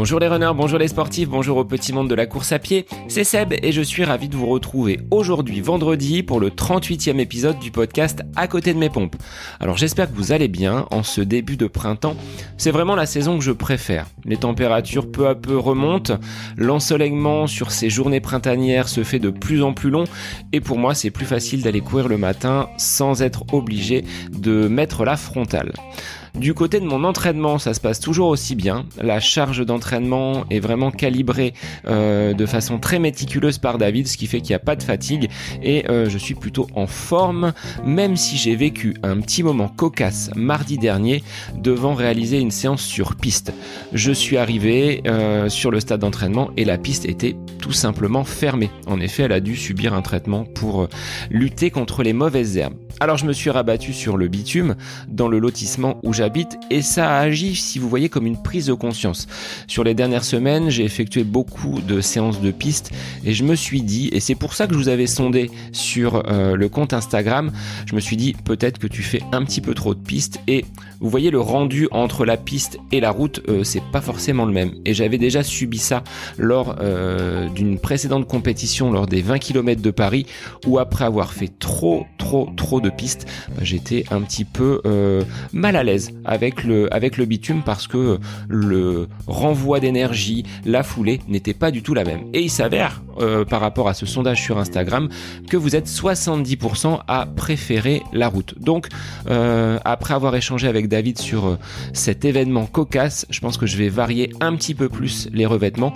Bonjour les runners, bonjour les sportifs, bonjour au petit monde de la course à pied, c'est Seb et je suis ravi de vous retrouver aujourd'hui vendredi pour le 38e épisode du podcast À côté de mes pompes. Alors j'espère que vous allez bien en ce début de printemps, c'est vraiment la saison que je préfère. Les températures peu à peu remontent, l'ensoleillement sur ces journées printanières se fait de plus en plus long et pour moi c'est plus facile d'aller courir le matin sans être obligé de mettre la frontale. Du côté de mon entraînement, ça se passe toujours aussi bien. La charge d'entraînement est vraiment calibrée euh, de façon très méticuleuse par David, ce qui fait qu'il n'y a pas de fatigue et euh, je suis plutôt en forme, même si j'ai vécu un petit moment cocasse mardi dernier devant réaliser une séance sur piste. Je suis arrivé euh, sur le stade d'entraînement et la piste était tout simplement fermée. En effet, elle a dû subir un traitement pour lutter contre les mauvaises herbes. Alors je me suis rabattu sur le bitume dans le lotissement où et ça a agi, si vous voyez, comme une prise de conscience. Sur les dernières semaines, j'ai effectué beaucoup de séances de piste et je me suis dit, et c'est pour ça que je vous avais sondé sur euh, le compte Instagram, je me suis dit peut-être que tu fais un petit peu trop de pistes et vous voyez le rendu entre la piste et la route, euh, c'est pas forcément le même. Et j'avais déjà subi ça lors euh, d'une précédente compétition lors des 20 km de Paris où après avoir fait trop trop trop de piste, bah, j'étais un petit peu mal à l'aise avec le, bitume parce que le renvoi d'énergie, la foulée n'était pas du tout la même. Et il s'avère, euh, par rapport à ce sondage sur Instagram, que vous êtes 70% à préférer la route. Donc, euh, après avoir échangé avec David sur cet événement cocasse, je pense que je vais varier un petit peu plus les revêtements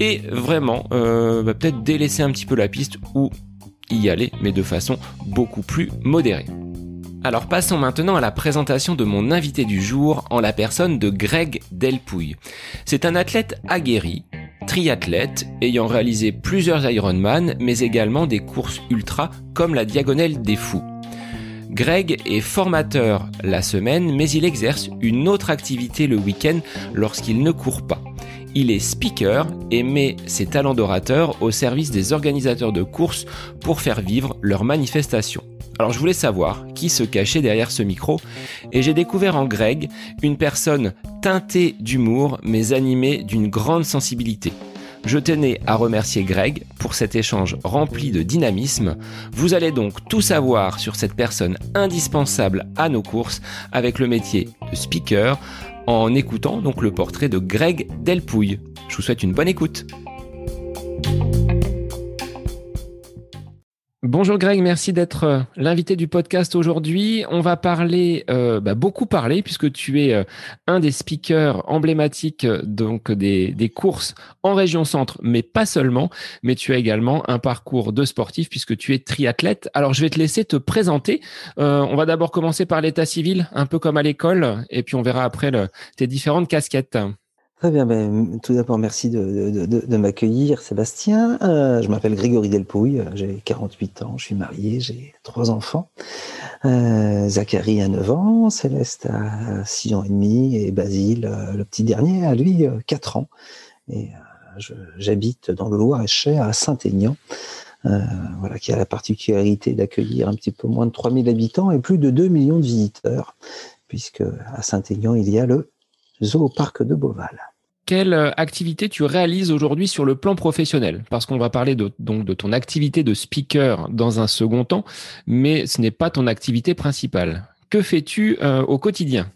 et vraiment bah, peut-être délaisser un petit peu la piste ou y aller, mais de façon beaucoup plus modérée. Alors passons maintenant à la présentation de mon invité du jour en la personne de Greg Delpouille. C'est un athlète aguerri, triathlète, ayant réalisé plusieurs Ironman, mais également des courses ultra comme la Diagonale des Fous. Greg est formateur la semaine, mais il exerce une autre activité le week-end lorsqu'il ne court pas. Il est speaker et met ses talents d'orateur au service des organisateurs de courses pour faire vivre leurs manifestations. Alors je voulais savoir qui se cachait derrière ce micro et j'ai découvert en Greg une personne teintée d'humour mais animée d'une grande sensibilité. Je tenais à remercier Greg pour cet échange rempli de dynamisme. Vous allez donc tout savoir sur cette personne indispensable à nos courses avec le métier de speaker, en écoutant donc le portrait de Greg Delpouille. Je vous souhaite une bonne écoute. Bonjour Greg, merci d'être euh, l'invité du podcast aujourd'hui. On va parler, euh, bah, beaucoup parler, puisque tu es euh, un des speakers emblématiques donc des, des, courses en région centre, mais pas seulement, mais tu as également un parcours de sportif puisque tu es triathlète. Alors je vais te laisser te présenter. on va d'abord commencer par l'état civil, un peu comme à l'école, et puis on verra après tes différentes casquettes. Très bien, ben, tout d'abord merci de, de, de, de m'accueillir Sébastien. Euh, je m'appelle Grégory Delpouille, j'ai 48 ans, je suis marié, j'ai trois enfants. Euh, Zachary a 9 ans, Céleste a 6 ans et demi et Basile, euh, le petit dernier, a lui 4 ans. Et j'habite dans le Loir-et-Cher à Saint-Aignan. voilà, qui a la particularité d'accueillir un petit peu moins de 3000 habitants et plus de 2 millions de visiteurs, puisque à Saint-Aignan, il y a le Parc de Beauval. Quelle euh, activité tu réalises aujourd'hui sur le plan professionnel? Parce qu'on va parler de, donc de ton activité de speaker dans un second temps, mais ce n'est pas ton activité principale. Que fais-tu euh, au quotidien?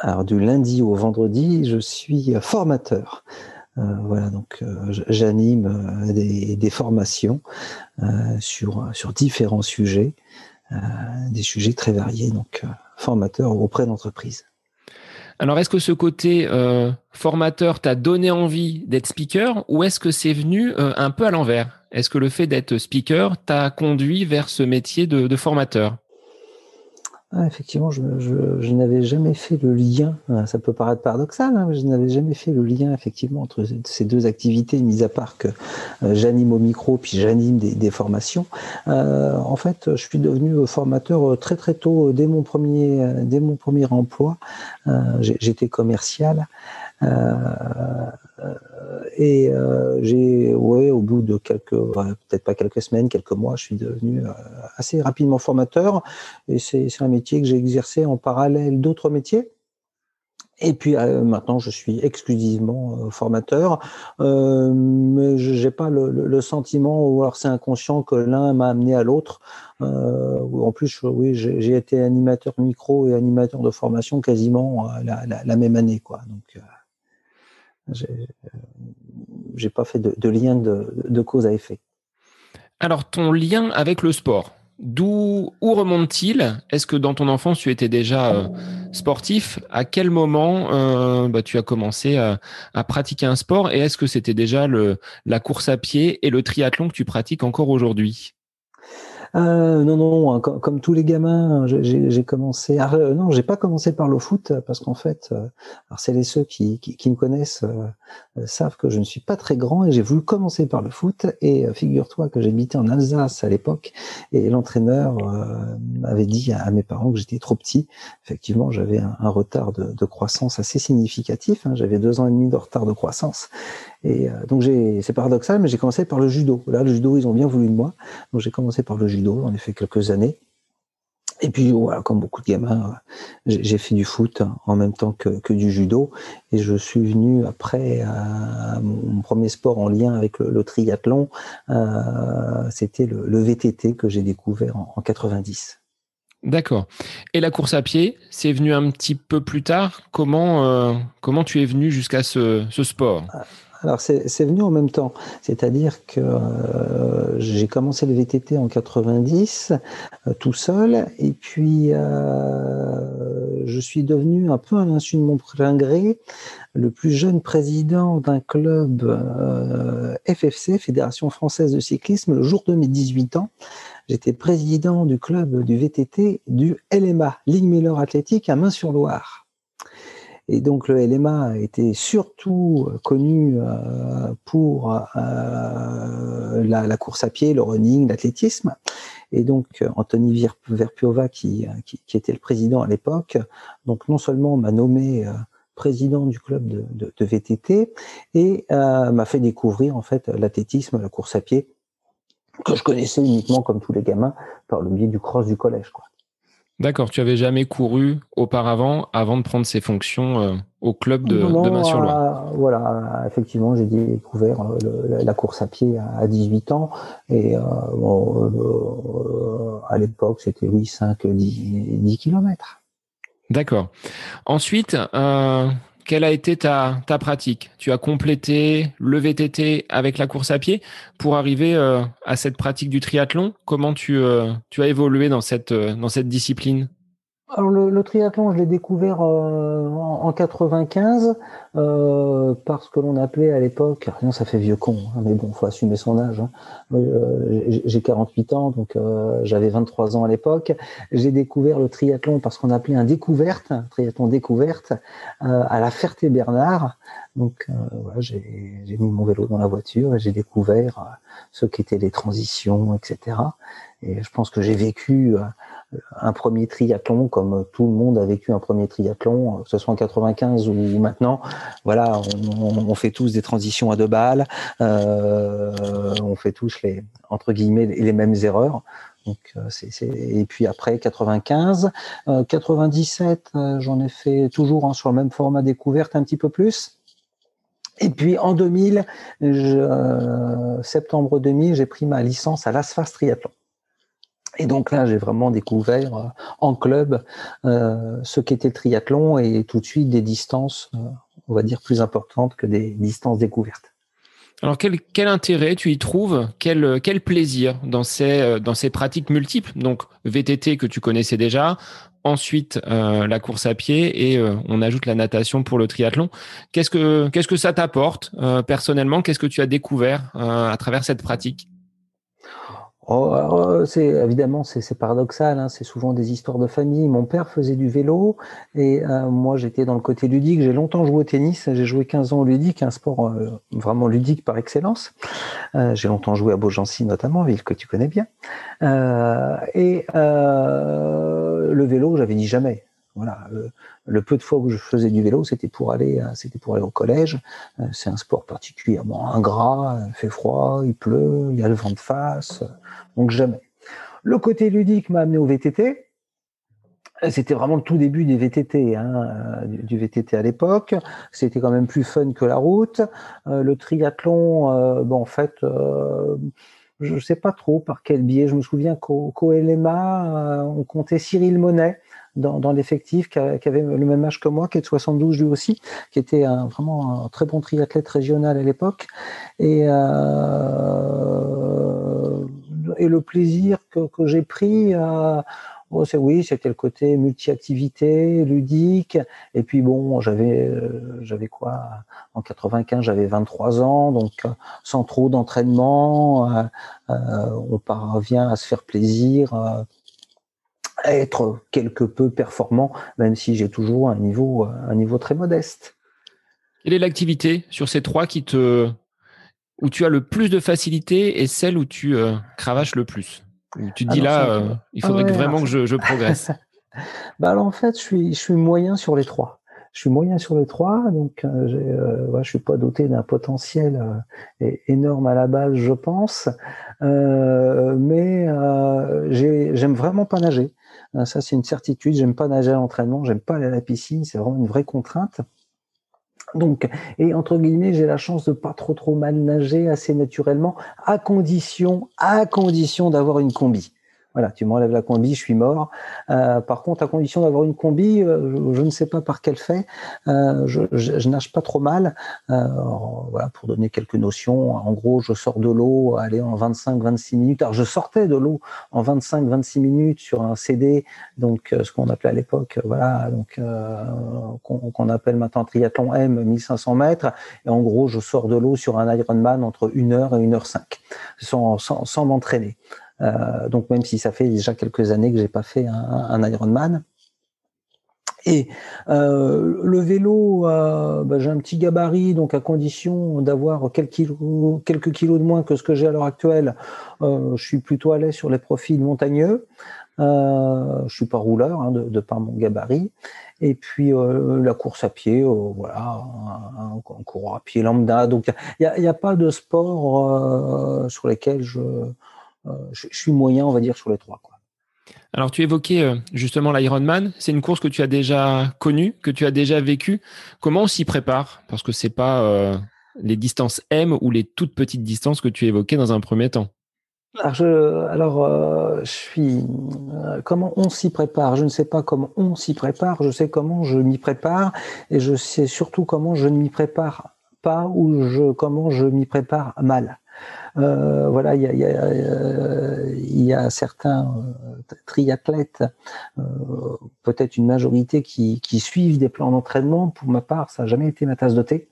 Alors du lundi au vendredi, je suis formateur. Euh, voilà, donc j'anime des, formations sur, sur différents sujets, des sujets très variés, donc formateur auprès d'entreprises. Alors, est-ce que ce côté euh, formateur t'a donné envie d'être speaker ou est-ce que c'est venu euh, un peu à l'envers? Est-ce que le fait d'être speaker t'a conduit vers ce métier de formateur? Ah, effectivement, je, n'avais jamais fait le lien. Euh, ça peut paraître paradoxal, hein, mais je n'avais jamais fait le lien effectivement entre ces deux activités, mis à part que euh, j'anime au micro puis j'anime des, formations. Euh, en fait, je suis devenu formateur très très tôt, dès mon premier, dès mon premier emploi. J'étais commercial. Et j'ai, ouais, au bout de quelques, peut-être pas quelques semaines, quelques mois, je suis devenu assez rapidement formateur. Et c'est un métier que j'ai exercé en parallèle d'autres métiers. Et puis euh, maintenant, je suis exclusivement euh, formateur, euh, mais j'ai pas le, sentiment, ou alors c'est inconscient que l'un m'a amené à l'autre. Euh, en plus, oui, j'ai été animateur micro et animateur de formation quasiment la, la, la même année, quoi. Donc, j'ai pas fait de, lien de, cause à effet. Alors, ton lien avec le sport, D'où où remonte-t-il? Est-ce que dans ton enfance tu étais déjà euh, sportif? À quel moment euh, bah, tu as commencé à, pratiquer un sport? Et est-ce que c'était déjà la course à pied et le triathlon que tu pratiques encore aujourd'hui? Euh, non, non, hein, comme, tous les gamins, j'ai commencé. Ah, non, j'ai pas commencé par le foot parce qu'en fait, euh, alors c'est les ceux qui, qui, qui me connaissent euh, savent que je ne suis pas très grand et j'ai voulu commencer par le foot. Et figure-toi que j'habitais en Alsace à l'époque et l'entraîneur avait dit à, mes parents que j'étais trop petit. Effectivement, j'avais un, retard de, de, croissance assez significatif. Hein, j'avais deux ans et demi de retard de croissance et euh, donc c'est paradoxal, mais j'ai commencé par le judo. Là, le judo, ils ont bien voulu de moi, donc j'ai commencé par le judo. J'en ai fait quelques années. Et puis voilà, comme beaucoup de gamins, j'ai fait du foot en même temps que, que, du judo. Et je suis venu après à mon premier sport en lien avec le, triathlon. Euh, C'était le, le, VTT que j'ai découvert en, en 90. D'accord. Et la course à pied, c'est venu un petit peu plus tard. Comment euh, comment tu es venu jusqu'à ce, ce sport? Ah, alors c'est venu en même temps, c'est-à-dire que euh, j'ai commencé le VTT en 90 euh, tout seul, et puis euh, je suis devenu un peu à l'insu de mon plein gré le plus jeune président d'un club FFC, Fédération française de cyclisme, le jour de mes 18 ans. J'étais président du club du VTT du LMA, Ligue Miller Athlétique à Main-sur-Loire. Et donc le LMA était surtout euh, connu euh, pour euh, la, course à pied, le running, l'athlétisme. Et donc Anthony Verpiova, qui, qui, était le président à l'époque, donc non seulement m'a nommé président du club de, de, de VTT et m'a fait découvrir en fait l'athlétisme, la course à pied que je connaissais uniquement comme tous les gamins par le biais du cross du collège. Quoi. D'accord, tu avais jamais couru auparavant avant de prendre ces fonctions euh, au club de, de Main-sur-Loire? Euh, voilà, effectivement, j'ai découvert euh, la course à pied à, 18 ans et bon, à l'époque c'était oui 5 10, 10 km. D'accord. Ensuite, quelle a été ta, ta pratique? Tu as complété le VTT avec la course à pied pour arriver euh, à cette pratique du triathlon? Comment tu, euh, tu as évolué dans cette, euh, dans cette discipline? Alors le, le, triathlon, je l'ai découvert euh, en, en, 95 euh, parce que l'on appelait à l'époque, rien ça fait vieux con, hein, mais bon, faut assumer son âge. Hein. Euh, j'ai 48 ans, donc euh, j'avais 23 ans à l'époque. J'ai découvert le triathlon parce qu'on appelait un découverte, un triathlon découverte, à la Ferté-Bernard. Donc voilà, j'ai mis mon vélo dans la voiture et j'ai découvert ce qu'étaient les transitions, etc. Et je pense que j'ai vécu un premier triathlon comme tout le monde a vécu un premier triathlon, que ce soit en 95 ou maintenant. Voilà, on, fait tous des transitions à deux balles, euh, on fait tous les entre guillemets les mêmes erreurs. Donc, euh, Et puis après 95, 97, euh, j'en ai fait toujours hein, sur le même format découverte un petit peu plus. Et puis en 2000, septembre 2000, j'ai pris ma licence à l'Asfast Triathlon. Et donc là, j'ai vraiment découvert euh, en club euh, ce qu'était le triathlon et tout de suite des distances, euh, on va dire, plus importantes que des distances découvertes. Alors quel, intérêt tu y trouves? Quel, quel plaisir dans ces, dans ces pratiques multiples? Donc VTT que tu connaissais déjà, ensuite la course à pied et on ajoute la natation pour le triathlon. Qu'est-ce que, qu'est-ce que ça t'apporte personnellement? Qu'est-ce que tu as découvert à travers cette pratique? Oh, c'est évidemment c'est paradoxal, hein, c'est souvent des histoires de famille. Mon père faisait du vélo et euh, moi j'étais dans le côté ludique. J'ai longtemps joué au tennis, j'ai joué 15 ans au ludique, un sport euh, vraiment ludique par excellence. Euh, j'ai longtemps joué à Beaugency notamment, ville que tu connais bien. et le vélo, j'avais dit jamais. Voilà, le, peu de fois où je faisais du vélo, c'était pour aller, c'était pour aller au collège. c'est un sport particulièrement ingrat, il fait froid, il pleut, il y a le vent de face. Donc jamais. Le côté ludique m'a amené au VTT. c'était vraiment le tout début des VTT, hein, du, VTT à l'époque. C'était quand même plus fun que la route. le triathlon, en fait, je ne sais pas trop par quel biais. Je me souviens qu'au LMA, on comptait Cyril Monet dans, l'effectif, qui, avait le même âge que moi, qui est de 72 lui aussi, qui était vraiment un très bon triathlète régional à l'époque. Et, euh, et le plaisir que, j'ai pris, euh, oh, c'est oui, c'était le côté multi-activité, ludique. Et puis bon, j'avais, euh, j'avais quoi? En 95, j'avais 23 ans, donc sans trop d'entraînement, euh, on parvient à se faire plaisir être quelque peu performant, même si j'ai toujours un niveau, un niveau très modeste. Quelle est l'activité sur ces trois qui te, où tu as le plus de facilité et celle où tu euh, cravaches le plus Où tu te dis là, euh, il faudrait vraiment que je, progresse bah alors en fait, je suis, je suis moyen sur les trois. Je suis moyen sur les trois, donc euh, euh je suis pas doté d'un potentiel énorme à la base, je pense, mais j'aime vraiment pas nager. Euh, ça, c'est une certitude. J'aime pas nager à l'entraînement, j'aime pas aller à la piscine. C'est vraiment une vraie contrainte. Donc, et entre guillemets, j'ai la chance de pas trop trop mal nager assez naturellement, à condition, à condition d'avoir une combi. Voilà, tu m'enlèves la combi, je suis mort. Euh, par contre, à condition d'avoir une combi, euh, je, ne sais pas par quel fait, euh, je, je, nage pas trop mal. voilà, pour donner quelques notions, en gros, je sors de l'eau, allez, en 25-26 minutes. Alors, je sortais de l'eau en 25-26 minutes sur un CD, donc ce qu'on appelait à l'époque, voilà, donc qu'on appelle maintenant triathlon M, 1500 mètres. Et en gros, je sors de l'eau sur un Ironman entre 1 heure et 1 heure 5 sans, sans, sans m'entraîner. Euh, donc même si ça fait déjà quelques années que j'ai pas fait un, Ironman. Et euh, le vélo, euh, bah, j'ai un petit gabarit, donc à condition d'avoir quelques kilos, de moins que ce que j'ai à l'heure actuelle, je suis plutôt à l'aise sur les profils montagneux. Euh, je suis pas rouleur hein, de, par mon gabarit. Et puis la course à pied, euh, voilà, un, cours à pied lambda. Donc il n'y a, a, pas de sport sur lesquels je euh, je, suis moyen, on va dire, sur les trois. Quoi. Alors, tu évoquais euh, justement l'Ironman. C'est une course que tu as déjà connue, que tu as déjà vécue. Comment on s'y prépare? Parce que c'est pas euh, les distances M ou les toutes petites distances que tu évoquais dans un premier temps. Alors, je, alors, je suis. comment on s'y prépare? Je ne sais pas comment on s'y prépare. Je sais comment je m'y prépare, et je sais surtout comment je ne m'y prépare pas ou je, comment je m'y prépare mal. Euh, voilà, il y a, euh, certains euh, triathlètes, peut-être une majorité, qui, suivent des plans d'entraînement. Pour ma part, ça n'a jamais été ma tasse de thé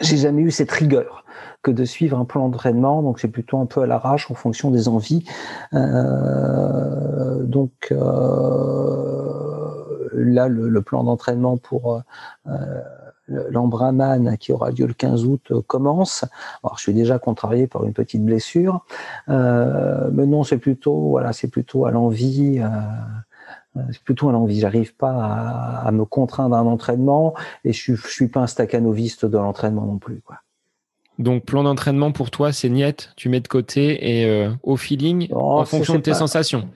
j'ai jamais eu cette rigueur que de suivre un plan d'entraînement, donc c'est plutôt un peu à l'arrache en fonction des envies. Donc là, le plan d'entraînement pour l'Embraman qui aura lieu le 15 août euh, commence. Alors, je suis déjà contrarié par une petite blessure, euh, mais non, c'est plutôt voilà, c'est plutôt à l'envie. Euh, c'est plutôt à l'envie. J'arrive pas à, me contraindre à un entraînement et je suis, je suis pas un staccanoviste de l'entraînement non plus, quoi. Donc, plan d'entraînement pour toi, c'est niette, tu mets de côté et au feeling, en fonction de tes sensations.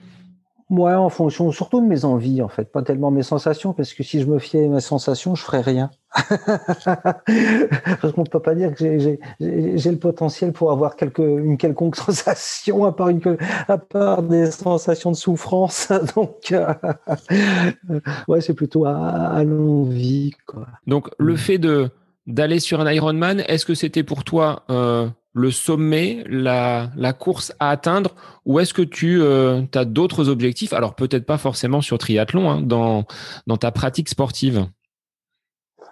Ouais, en fonction surtout de mes envies, en fait, pas tellement mes sensations, parce que si je me fiais à mes sensations, je ferais rien. parce qu'on ne peut pas dire que j'ai le potentiel pour avoir quelque, une quelconque sensation, à part, une, à part des sensations de souffrance. Donc, euh, ouais, c'est plutôt à, à l'envie. Donc, le mm. fait de d'aller sur un Ironman, est-ce que c'était pour toi euh, le sommet, la, course à atteindre, ou est-ce que tu euh, as d'autres objectifs? Alors peut-être pas forcément sur triathlon, hein, dans, ta pratique sportive.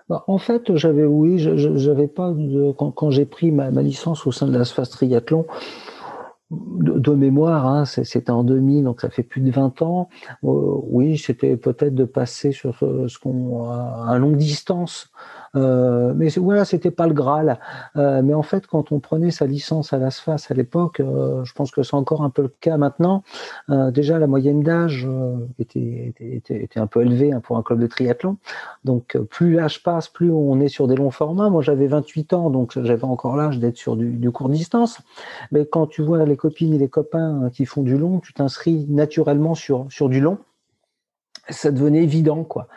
Bah, en fait, j'avais oui, j'avais pas quand, j'ai pris ma, licence au sein de l'ASFAS Triathlon. De, mémoire, hein, c'était en 2000, donc ça fait plus de 20 ans. Euh, oui, c'était peut-être de passer sur ce, ce qu'on à longue distance euh, mais voilà, c'était pas le Graal. Euh, mais en fait, quand on prenait sa licence à l'ASFAS à l'époque, euh, je pense que c'est encore un peu le cas maintenant. déjà, la moyenne d'âge était, était, était, un peu élevée hein, pour un club de triathlon. Donc, plus l'âge passe, plus on est sur des longs formats. Moi, j'avais 28 ans, donc j'avais encore l'âge d'être sur du, du court distance. Mais quand tu vois les copines et les copains qui font du long, tu t'inscris naturellement sur, sur du long. Ça devenait évident, quoi.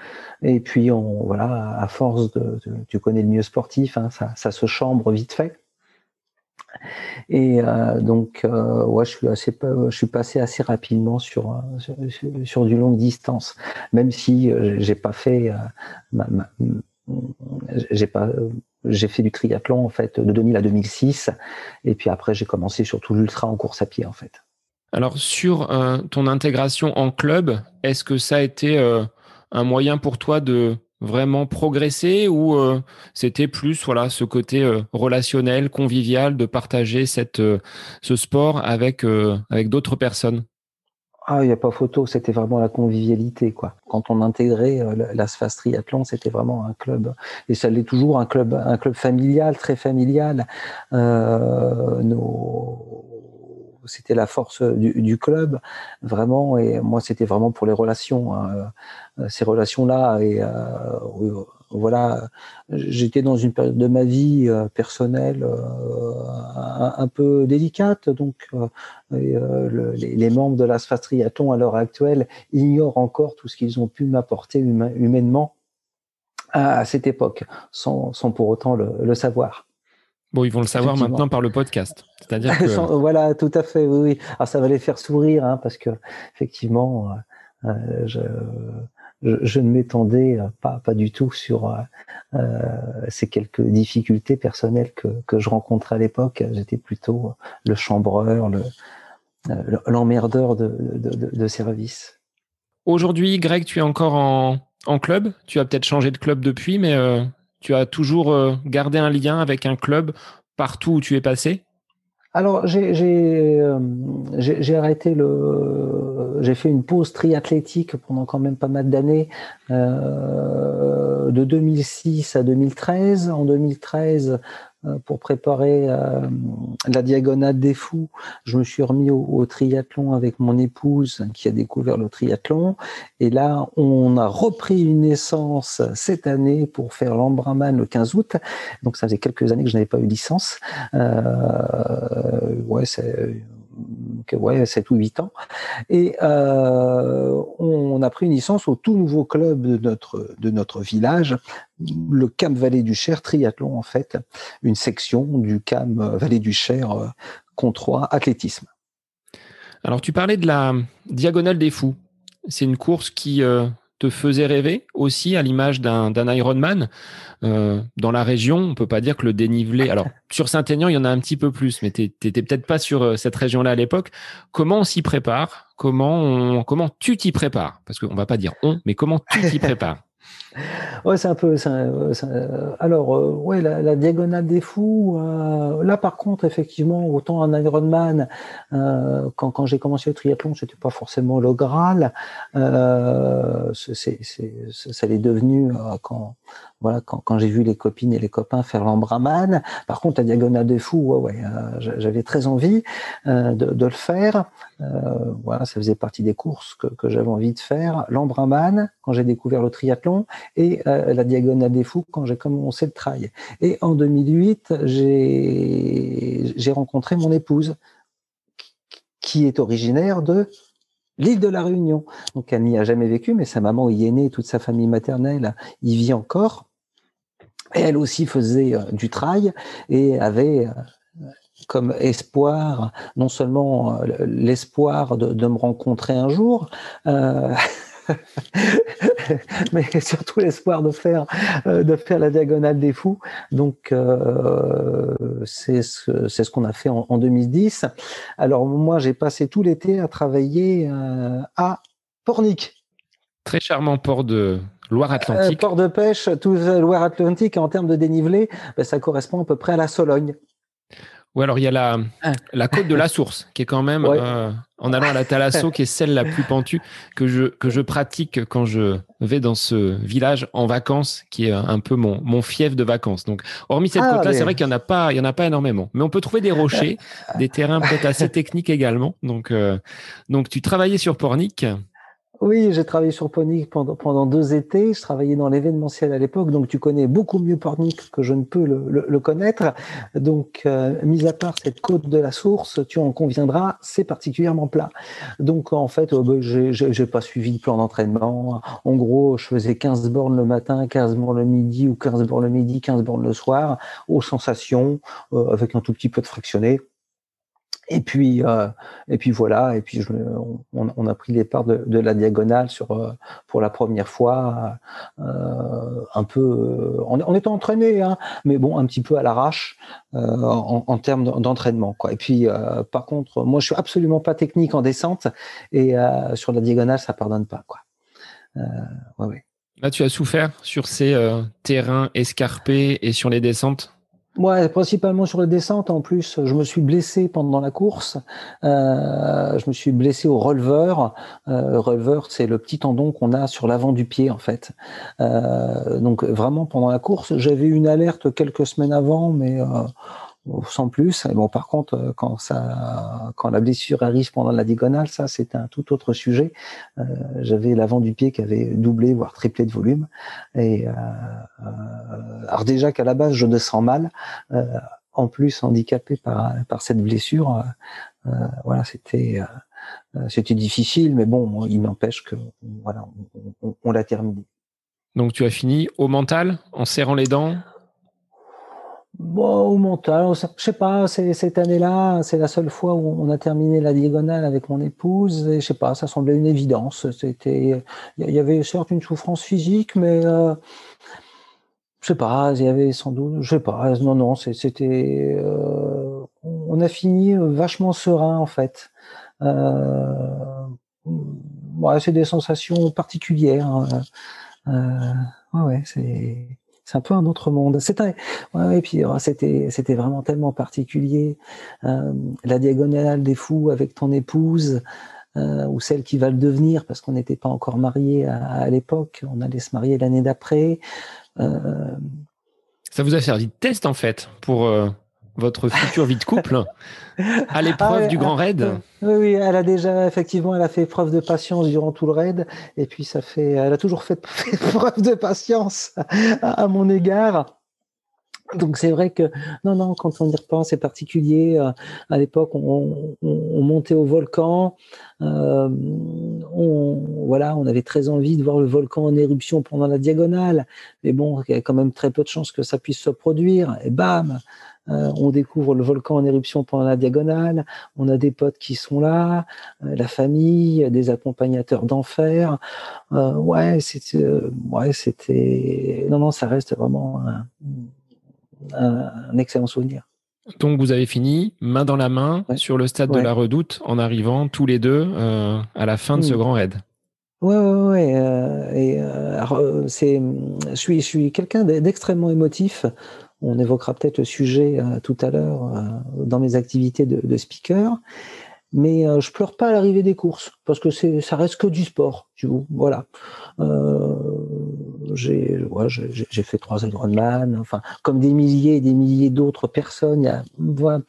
Et puis, on, voilà, à force de, tu connais le milieu sportif, hein, ça, ça, se chambre vite fait. Et euh, donc, euh, ouais, je suis assez, je suis passé assez rapidement sur sur, sur du longue distance, même si euh, j'ai pas fait, j'ai pas, j'ai fait du triathlon en fait de 2000 à 2006, et puis après j'ai commencé surtout l'ultra en course à pied en fait. Alors sur ton intégration en club, est-ce que ça a été un moyen pour toi de vraiment progresser ou euh, c'était plus voilà ce côté euh, relationnel, convivial de partager cette euh, ce sport avec avec d'autres personnes? Ah, il n'y a pas photo, c'était vraiment la convivialité, quoi. Quand on intégrait l'Asfas Triathlon, c'était vraiment un club, et ça l'est toujours un club, un club familial, très familial. C'était la force du, club, vraiment. Et moi, c'était vraiment pour les relations, hein. euh, ces relations-là. Et euh, voilà, j'étais dans une période de ma vie euh, personnelle un, peu délicate, donc les, membres de la Triathlon à l'heure actuelle ignorent encore tout ce qu'ils ont pu m'apporter humainement à, cette époque, sans, pour autant le savoir. Bon, ils vont le savoir maintenant par le podcast. C'est-à-dire que... voilà, tout à fait, oui, oui. Alors ça va les faire sourire, hein, parce que effectivement, euh, euh je, je, ne m'étendais pas, pas du tout sur euh, ces quelques difficultés personnelles que, que je rencontrais à l'époque. J'étais plutôt le chambreur, le l'emmerdeur de, de, de, de service. Aujourd'hui, Greg, tu es encore en, en club? Tu as peut-être changé de club depuis, mais euh, tu as toujours euh, gardé un lien avec un club partout où tu es passé? Alors j'ai euh, arrêté le j'ai fait une pause triathlétique pendant quand même pas mal d'années euh, de 2006 à 2013 en 2013 euh, pour préparer euh, la diagonale des fous, je me suis remis au, triathlon avec mon épouse qui a découvert le triathlon. Et là, on a repris une naissance cette année pour faire l'Ambraman le 15 août. Donc ça faisait quelques années que je n'avais pas eu licence. Euh, ouais, c'est ouais, 7 ou 8 ans. Et euh, on a pris une licence au tout nouveau club de notre, de notre village, le CAM Vallée du Cher Triathlon, en fait, une section du CAM Vallée du Cher euh, contre athlétisme. Alors, tu parlais de la Diagonale des Fous. C'est une course qui euh, te faisait rêver aussi à l'image d'un Ironman euh, dans la région On peut pas dire que le dénivelé. Alors sur Saint-Aignan, il y en a un petit peu plus, mais tu n'étais peut-être pas sur euh, cette région-là à l'époque. Comment on s'y prépare? Comment comment tu t'y prépares? Parce qu'on va pas dire on, mais comment tu t'y prépares? Ouais, c'est un peu. alors, euh, ouais, la, diagonale des fous. Euh, là, par contre, effectivement, autant un Ironman, euh, quand, j'ai commencé le triathlon, c'était pas forcément le Graal. c'est, ça l'est devenu quand voilà, quand, quand j'ai vu les copines et les copains faire l'embraman. Par contre, la diagonale des fous, ouais, ouais, euh, j'avais très envie euh, de, le faire. Euh, voilà, ça faisait partie des courses que, j'avais envie de faire. L'embraman, quand j'ai découvert le triathlon, et la diagonale des fous quand j'ai commencé le trail. Et en 2008, j'ai rencontré mon épouse, qui est originaire de l'île de la Réunion. Donc elle n'y a jamais vécu, mais sa maman y est née, toute sa famille maternelle y vit encore. Elle aussi faisait euh, du trail et avait euh, comme espoir, non seulement euh, l'espoir de, me rencontrer un jour, mais surtout l'espoir de faire de faire la diagonale des fous. Donc c'est ce, ce qu'on a fait en, en, 2010. Alors moi j'ai passé tout l'été à travailler à Pornic. Très charmant port de Loire-Atlantique. Euh, port de pêche, tout Loire-Atlantique, en termes de dénivelé, ben, ça correspond à peu près à la Sologne. Ou alors il y a la, ah. la côte de la Source, qui est quand même, euh, en allant à la Thalasso, qui est celle la plus pentue que je, que je pratique quand je vais dans ce village en vacances, qui est un peu mon, mon fief de vacances. Donc, hormis cette ah, côte-là, c'est vrai qu'il n'y en, a pas, il y en a pas énormément. Mais on peut trouver des rochers, des terrains peut-être assez techniques également. Donc, euh, donc tu travaillais sur Pornic Oui, j'ai travaillé sur Ponic pendant, pendant deux étés. Je travaillais dans l'événementiel à l'époque, donc tu connais beaucoup mieux Ponic que je ne peux le, le, connaître. Donc, euh, mis à part cette côte de la source, tu en conviendras, c'est particulièrement plat. Donc, en fait, euh, bah, j'ai pas suivi le plan d'entraînement. En gros, je faisais 15 bornes le matin, 15 bornes le midi ou 15 bornes le midi, 15 bornes le soir, aux sensations, euh, avec un tout petit peu de fractionné. Et puis, euh, et puis voilà. Et puis, je, on, on, a pris les parts de, de la diagonale sur euh, pour la première fois, euh, un peu. On, on était entraîné, hein, mais bon, un petit peu à l'arrache euh, en, en, termes d'entraînement, quoi. Et puis, euh, par contre, moi, je suis absolument pas technique en descente, et sur la diagonale, ça pardonne pas, quoi. ouais, ouais. Là, tu as souffert sur ces terrains escarpés et sur les descentes? Ouais, principalement sur les descentes. En plus, je me suis blessé pendant la course. Euh, je me suis blessé au releveur. Euh, releveur, c'est le petit tendon qu'on a sur l'avant du pied, en fait. Euh, donc vraiment pendant la course, j'avais une alerte quelques semaines avant, mais euh, sans plus. Et bon, par contre, euh, quand ça, quand la blessure arrive pendant la diagonale, ça, c'est un tout autre sujet. Euh, J'avais l'avant du pied qui avait doublé, voire triplé de volume. Et euh, euh alors déjà qu'à la base, je me sens mal. En plus, handicapé par par cette blessure, voilà, c'était c'était difficile, mais bon, il n'empêche que voilà, on l'a terminé. Donc tu as fini au mental, en serrant les dents Bon, au mental, je sais pas, cette année-là, c'est la seule fois où on a terminé la diagonale avec mon épouse, et je sais pas, ça semblait une évidence. C'était, il y avait certes une souffrance physique, mais euh, je sais pas, il y avait sans doute, je sais pas, non, non, c'était, euh, on a fini vachement serein en fait. Euh, ouais, c'est des sensations particulières. Hein. Euh, ouais, c'est c'est un peu un autre monde. C'était, et oh, c'était, c'était vraiment tellement particulier. Euh, la diagonale des fous avec ton épouse euh, ou celle qui va le devenir parce qu'on n'était pas encore mariés à, l'époque. On allait se marier l'année d'après. Euh, Ça vous a servi de test en fait pour votre future vie de couple à l'épreuve ah, du grand raid. Oui, oui, elle a déjà effectivement, elle a fait preuve de patience durant tout le raid, et puis ça fait, elle a toujours fait, preuve de patience à, à mon égard. Donc c'est vrai que non non quand on y repense c'est particulier. Euh, à l'époque on, on, on, montait au volcan, euh, on voilà on avait très envie de voir le volcan en éruption pendant la diagonale, mais bon il y a quand même très peu de chances que ça puisse se produire. Et bam euh, on découvre le volcan en éruption pendant la diagonale, on a des potes qui sont là, euh, la famille, des accompagnateurs d'enfer. Euh, ouais, c'était, ouais, c'était, non, non, ça reste vraiment un, un, un, excellent souvenir. Donc vous avez fini main dans la main ouais. sur le stade ouais. de la Redoute en arrivant tous les deux à la fin de ce mmh. grand raid. Ouais, ouais, ouais. Euh, et euh, c'est, je suis, je suis quelqu'un d'extrêmement émotif on évoquera peut-être le sujet euh, tout à l'heure euh, dans mes activités de, de speaker. Mais euh, je pleure pas à l'arrivée des courses parce que c'est ça reste que du sport, tu vois. Voilà. Euh, j'ai ouais, j'ai fait trois Ironman, enfin comme des milliers et des milliers d'autres personnes. Il y a, voilà,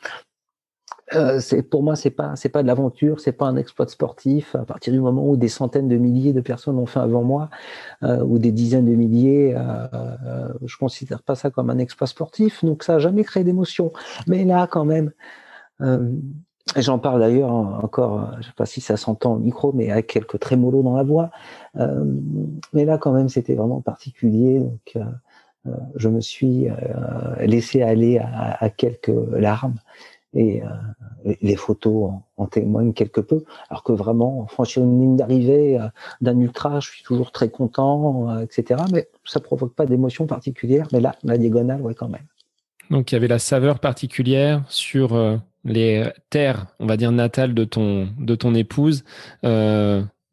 euh, pour moi c'est pas c'est pas de l'aventure, c'est pas un exploit sportif. À partir du moment où des centaines de milliers de personnes ont fait avant moi, euh, ou des dizaines de milliers, euh, euh, je considère pas ça comme un exploit sportif. Donc ça a jamais créé d'émotion. Mais là quand même, euh, j'en parle d'ailleurs encore, je sais pas si ça s'entend au micro, mais avec quelques trémolos dans la voix. Euh, mais là quand même c'était vraiment particulier. Donc je me suis laissé aller à, à quelques larmes et euh, les photos en, en, témoignent quelque peu. Alors que vraiment, franchir une ligne d'arrivée euh, d'un ultra, je suis toujours très content, euh, etc. Mais ça provoque pas d'émotion particulière. Mais là, la diagonale, ouais, quand même. Donc il y avait la saveur particulière sur les terres, on va dire natales de ton de ton épouse,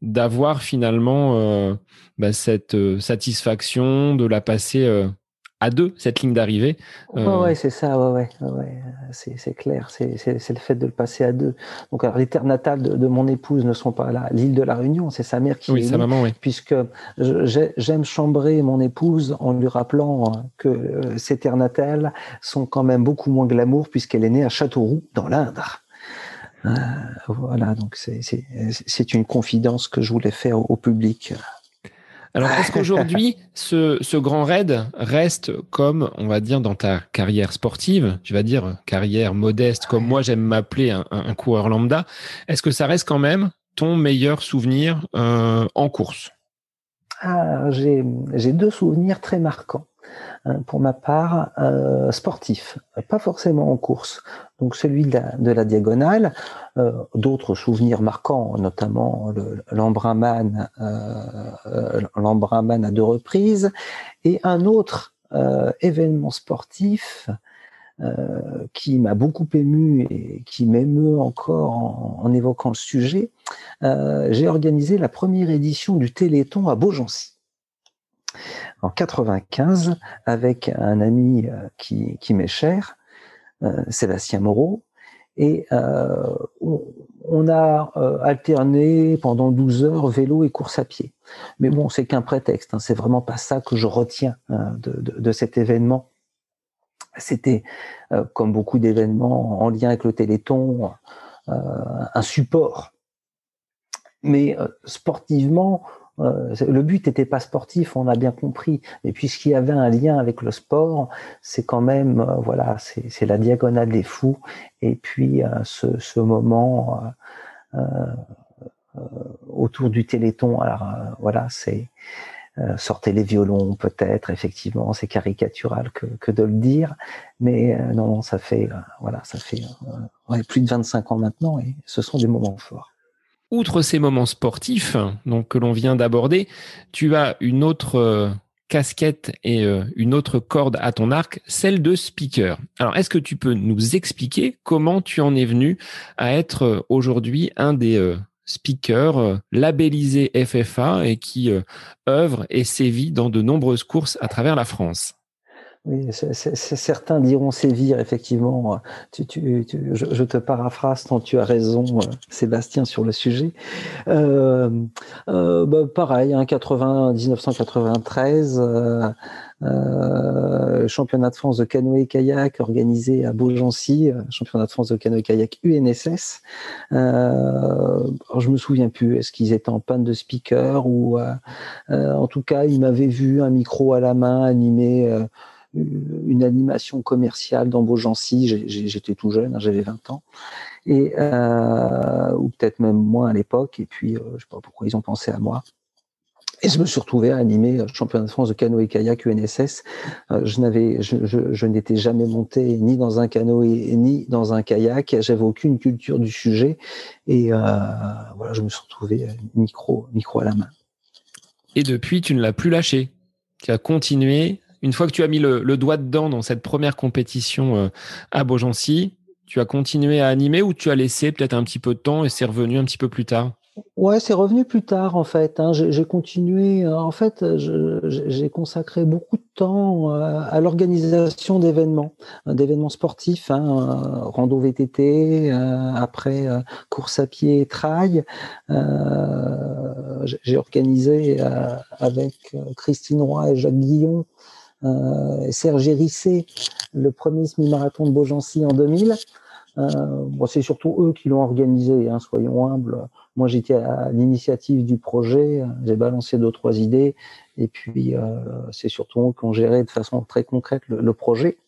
d'avoir finalement bah, cette satisfaction de la passer à deux cette ligne d'arrivée. Euh... Ouais, ouais c'est ça, ouais, ouais, ouais. c'est clair, c'est le fait de le passer à deux. Donc, alors, les terres natales de, de, mon épouse ne sont pas là. L'île de la Réunion, c'est sa mère qui oui, est sa maman, oui. puisque j'aime chambrer mon épouse en lui rappelant que euh, ces terres natales sont quand même beaucoup moins glamour puisqu'elle est née à Châteauroux, dans l'Indre. voilà, donc c'est une confidence que je voulais faire au public. Alors, est-ce qu'aujourd'hui, ce, grand raid reste comme, on va dire, dans ta carrière sportive, tu vas dire carrière modeste, comme moi j'aime m'appeler un, coureur lambda, est-ce que ça reste quand même ton meilleur souvenir euh, en course? Ah, J'ai deux souvenirs très marquants. Hein, pour ma part, euh, sportif, pas forcément en course. Donc celui de la, diagonale, euh, d'autres souvenirs marquants, notamment l'Embrunman euh, à deux reprises, et un autre événement sportif qui m'a beaucoup ému et qui m'émeut encore en, en, évoquant le sujet. J'ai organisé la première édition du Téléthon à Beaugency en 95 avec un ami euh, qui, m'est cher, euh, Sébastien Moreau, et euh, on, a alterné pendant 12 heures vélo et course à pied. Mais bon, c'est qu'un prétexte, hein, c'est vraiment pas ça que je retiens hein, de, cet événement. C'était, comme beaucoup d'événements en lien avec le Téléthon, un support. Mais sportivement, euh, le but n'était pas sportif, on a bien compris. Et puisqu'il y avait un lien avec le sport, c'est quand même, euh, voilà, c'est la diagonale des fous. Et puis euh, ce, ce, moment autour du Téléthon, alors voilà, c'est sortez les violons peut-être, effectivement, c'est caricatural que, que, de le dire, mais non, non, ça fait, voilà, ça fait plus de 25 ans maintenant, et ce sont des moments forts. Outre ces moments sportifs donc, que l'on vient d'aborder, tu as une autre euh, casquette et euh, une autre corde à ton arc, celle de speaker. Alors, est-ce que tu peux nous expliquer comment tu en es venu à être euh, aujourd'hui un des speakers labellisés FFA et qui œuvre et sévit dans de nombreuses courses à travers la France? Oui, certains diront sévir, effectivement. Je, te paraphrase tant tu as raison, euh, Sébastien, sur le sujet. Euh, euh, bah, pareil, hein, 80, 1993, euh, championnat de France de canoë-kayak organisé à Beaugency, championnat de France de canoë-kayak UNSS. Euh, je me souviens plus, est-ce qu'ils étaient en panne de speaker ou en tout cas, ils m'avaient vu un micro à la main animé une animation commerciale dans Beaugency. J'étais tout jeune, hein, j'avais 20 ans, et euh, ou peut-être même moins à l'époque. Et puis, euh, je sais pas pourquoi ils ont pensé à moi. Et je me suis retrouvé à animer euh, championnat de France de canoë kayak UNSS. je n'avais, je, n'étais jamais monté ni dans un canoë ni dans un kayak. J'avais aucune culture du sujet. Et voilà, je me suis retrouvé micro, micro à la main. Et depuis, tu ne l'as plus lâché. Tu as continué une fois que tu as mis le, doigt dedans dans cette première compétition euh, à Beaugency, tu as continué à animer ou tu as laissé peut-être un petit peu de temps et c'est revenu un petit peu plus tard? Ouais, c'est revenu plus tard en fait. Hein. J'ai continué. Euh, en fait, j'ai consacré beaucoup de temps euh, à l'organisation d'événements, d'événements sportifs, hein, rando VTT, après course à pied, et trail. J'ai organisé avec Christine Roy et Jacques Guillon Serge Hérissé, le premier semi-marathon de Beaugency en 2000. Euh, bon, c'est surtout eux qui l'ont organisé, hein, soyons humbles. Moi, j'étais à l'initiative du projet, j'ai balancé deux, trois idées, et puis euh, c'est surtout eux qui ont géré de façon très concrète le projet.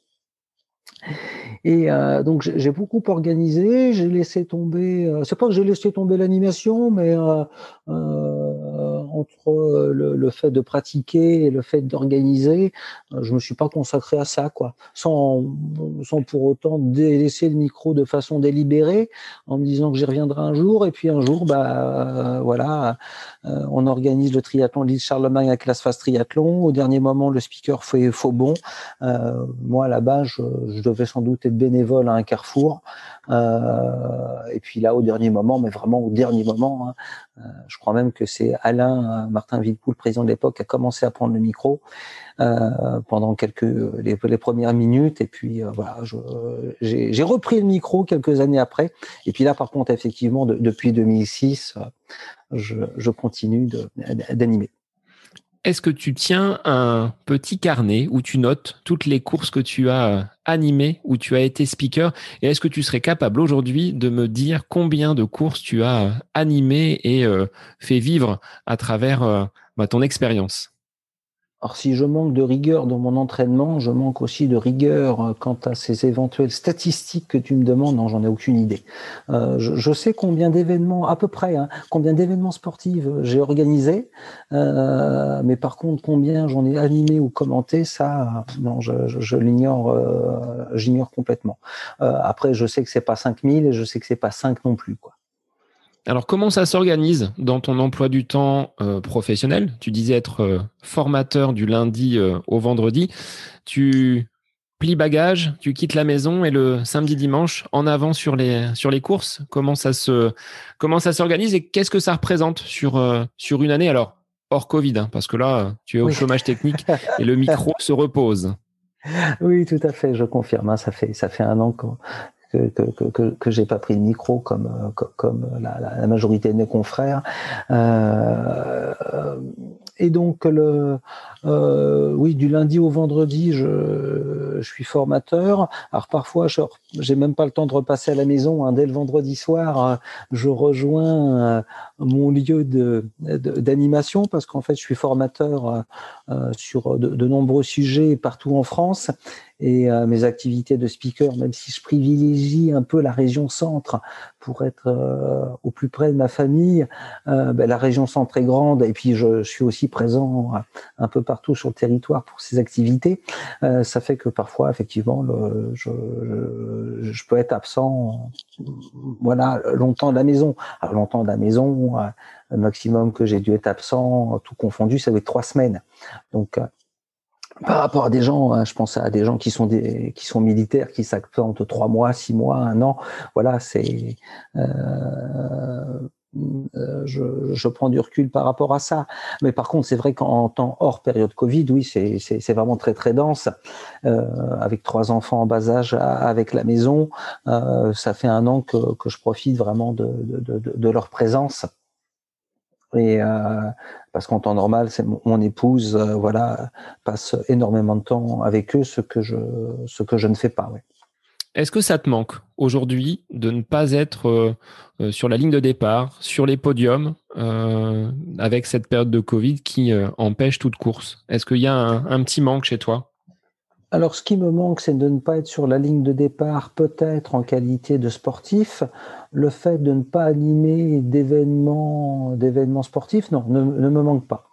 Et euh, donc j'ai beaucoup organisé, j'ai laissé tomber. Euh, c'est pas que j'ai laissé tomber l'animation, mais euh, euh entre le, le, fait de pratiquer et le fait d'organiser, je me suis pas consacré à ça, quoi. Sans, sans pour autant laisser le micro de façon délibérée, en me disant que j'y reviendrai un jour. Et puis un jour, bah voilà, on organise le triathlon de l'île Charlemagne avec classe face triathlon. Au dernier moment, le speaker fait faux bon. moi là-bas, je, je devais sans doute être bénévole à un carrefour. Euh, et puis là, au dernier moment, mais vraiment au dernier moment, hein, euh, je crois même que c'est Alain euh, Martin Villepoul, président de l'époque, a commencé à prendre le micro pendant quelques les, premières minutes. Et puis voilà, j'ai repris le micro quelques années après. Et puis là, par contre, effectivement, depuis 2006, je, je continue d'animer. Est-ce que tu tiens un petit carnet où tu notes toutes les courses que tu as euh, animées, où tu as été speaker? Et est-ce que tu serais capable aujourd'hui de me dire combien de courses tu as euh, animées et euh, fait vivre à travers bah, ton expérience? Alors si je manque de rigueur dans mon entraînement, je manque aussi de rigueur euh, quant à ces éventuelles statistiques que tu me demandes. Non, j'en ai aucune idée. Euh, je, sais combien d'événements, à peu près, hein, combien d'événements sportifs j'ai organisé, euh, mais par contre combien j'en ai animé ou commenté, ça, non, je, l'ignore, j'ignore complètement. Après, je sais que c'est pas 5000 et je sais que c'est pas 5 non plus, quoi. Alors, comment ça s'organise dans ton emploi du temps euh, professionnel? Tu disais être euh, formateur du lundi euh, au vendredi. Tu plies bagages, tu quittes la maison et le samedi dimanche en avant sur les sur les courses. Comment ça se comment ça s'organise et qu'est-ce que ça représente sur sur une année? Alors hors Covid, hein, parce que là tu es au chômage technique et le micro se repose. Oui, tout à fait, je confirme. Hein, ça fait ça fait un an que, que, que, que j'ai pas pris le micro comme, euh, comme la, la, majorité de mes confrères. Euh, et donc, le, euh, oui, du lundi au vendredi, je, suis formateur. Alors parfois, j'ai même pas le temps de repasser à la maison. Hein. Dès le vendredi soir, je rejoins euh, mon lieu de d'animation parce qu'en fait, je suis formateur euh, sur de, de, nombreux sujets partout en France et mes activités de speaker, même si je privilégie un peu la région centre pour être au plus près de ma famille, ben, la région centre est grande et puis je, je, suis aussi présent un peu partout sur le territoire pour ces activités. ça fait que parfois, effectivement, je, je, je, peux être absent, voilà, longtemps de la maison. Alors, longtemps de la maison, le maximum que j'ai dû être absent, tout confondu, ça va être trois semaines. Donc par rapport à des gens, hein, je pense à des gens qui sont des qui sont militaires, qui s'absentent trois mois, six mois, un an. Voilà, c'est euh, euh, je, je, prends du recul par rapport à ça. Mais par contre, c'est vrai qu'en temps hors période Covid, oui, c'est vraiment très très dense. Euh, avec trois enfants en bas âge, avec la maison, euh, ça fait un an que, que je profite vraiment de, de, leur présence. Et euh, parce qu'en temps normal, c'est mon, épouse, euh, voilà, passe énormément de temps avec eux, ce que je, ce que je ne fais pas. Est-ce que ça te manque aujourd'hui de ne pas être euh, euh, sur la ligne de départ, sur les podiums, euh, avec cette période de Covid qui empêche toute course? Est-ce qu'il y a un, petit manque chez toi? Alors, ce qui me manque, c'est de ne pas être sur la ligne de départ, peut-être en qualité de sportif. Le fait de ne pas animer d'événements, sportifs, non, ne me manque pas.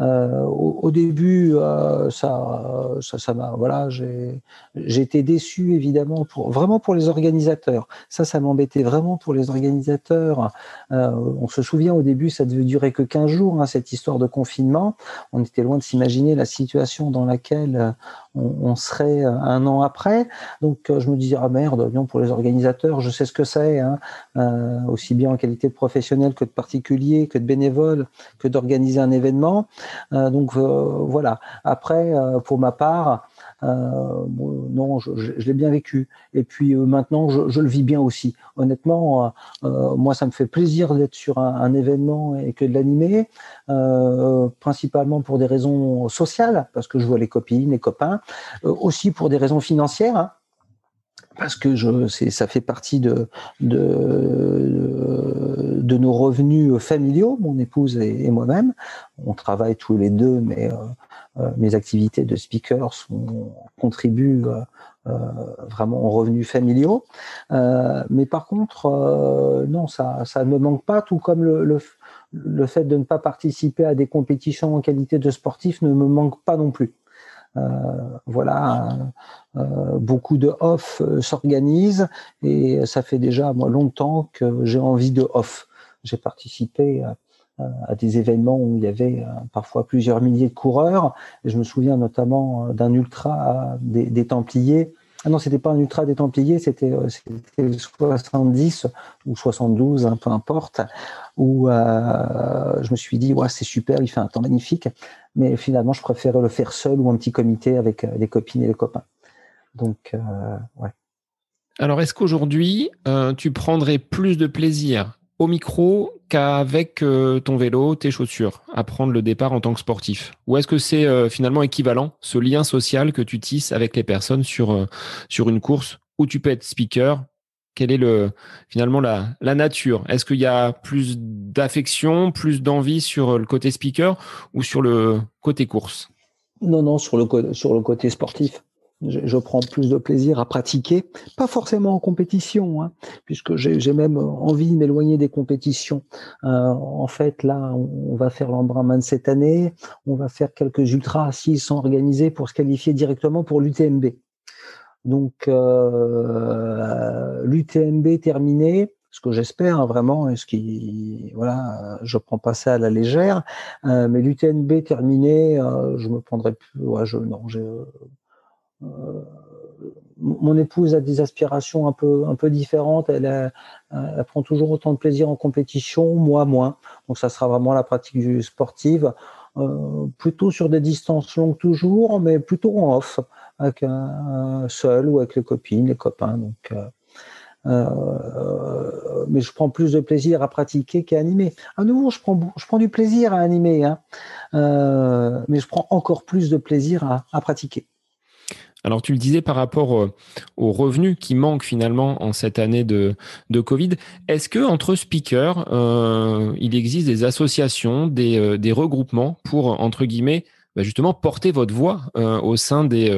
Euh, au, début, euh, ça, ça, ça m'a, voilà, j'ai été déçu évidemment pour vraiment pour les organisateurs. Ça, ça m'embêtait vraiment pour les organisateurs. Euh, on se souvient au début, ça devait durer que 15 jours hein, cette histoire de confinement. On était loin de s'imaginer la situation dans laquelle on, serait un an après. Donc, je me disais ah merde, bien pour les organisateurs, je sais ce que c'est, hein, euh, aussi bien en qualité de professionnel que de particulier, que de bénévole, que d'organiser un événement. Euh, donc euh, voilà. Après, euh, pour ma part, non, je, l'ai bien vécu. Et puis maintenant, je, le vis bien aussi. Honnêtement, moi, ça me fait plaisir d'être sur un, événement et que de l'animer, principalement pour des raisons sociales, parce que je vois les copines, les copains, aussi pour des raisons financières. Hein, parce que je, ça fait partie de, de, de, nos revenus familiaux, mon épouse et, et moi-même. On travaille tous les deux, mais euh, euh, mes activités de speaker contribuent euh, euh vraiment aux revenus familiaux. Euh, mais par contre, non, ça, ça ne manque pas, tout comme le, fait de ne pas participer à des compétitions en qualité de sportif ne me manque pas non plus. Euh, voilà, euh, beaucoup de off euh, s'organisent et ça fait déjà moi longtemps que j'ai envie de off. J'ai participé à, des événements où il y avait parfois plusieurs milliers de coureurs. Je me souviens notamment d'un ultra des, des Templiers ah non, c'était pas un ultra des Templiers, c'était euh, 70 ou 72, hein, peu importe, où euh, je me suis dit, ouais, c'est super, il fait un temps magnifique, mais finalement, je préférais le faire seul ou un petit comité avec euh, les copines et les copains. Donc, euh, ouais. Alors, est-ce qu'aujourd'hui, euh, tu prendrais plus de plaisir au micro qu'avec euh, ton vélo, tes chaussures, à prendre le départ en tant que sportif. Ou est-ce que c'est euh, finalement équivalent, ce lien social que tu tisses avec les personnes sur, euh, sur une course où tu peux être speaker? Quelle est le, finalement la, la nature? Est-ce qu'il y a plus d'affection, plus d'envie sur le côté speaker ou sur le côté course? Non, non, sur le, sur le côté sportif je, prends plus de plaisir à pratiquer, pas forcément en compétition, hein, puisque j'ai même envie de m'éloigner des compétitions. Euh, en fait, là, on, va faire l'Embrunman cette année, on va faire quelques ultras s'ils sont organisés pour se qualifier directement pour l'UTMB. Donc, euh, l'UTMB terminé, ce que j'espère hein, vraiment, et ce qui, voilà, je prends pas ça à la légère, euh, mais l'UTMB terminé, euh, je me prendrai plus, ouais, je, non, euh, mon épouse a des aspirations un peu, un peu différentes. Elle, prend toujours autant de plaisir en compétition, moi moins. Donc ça sera vraiment la pratique sportive, euh, plutôt sur des distances longues toujours, mais plutôt en off, avec un, seul ou avec les copines, les copains. Donc, euh, euh, mais je prends plus de plaisir à pratiquer qu'à animer. À nouveau, je prends, je prends du plaisir à animer, hein, euh, mais je prends encore plus de plaisir à pratiquer. Alors tu le disais par rapport euh, aux revenus qui manquent finalement en cette année de, Covid. Est-ce que entre speakers, euh, il existe des associations, des, euh, regroupements pour entre guillemets bah, justement porter votre voix au sein des,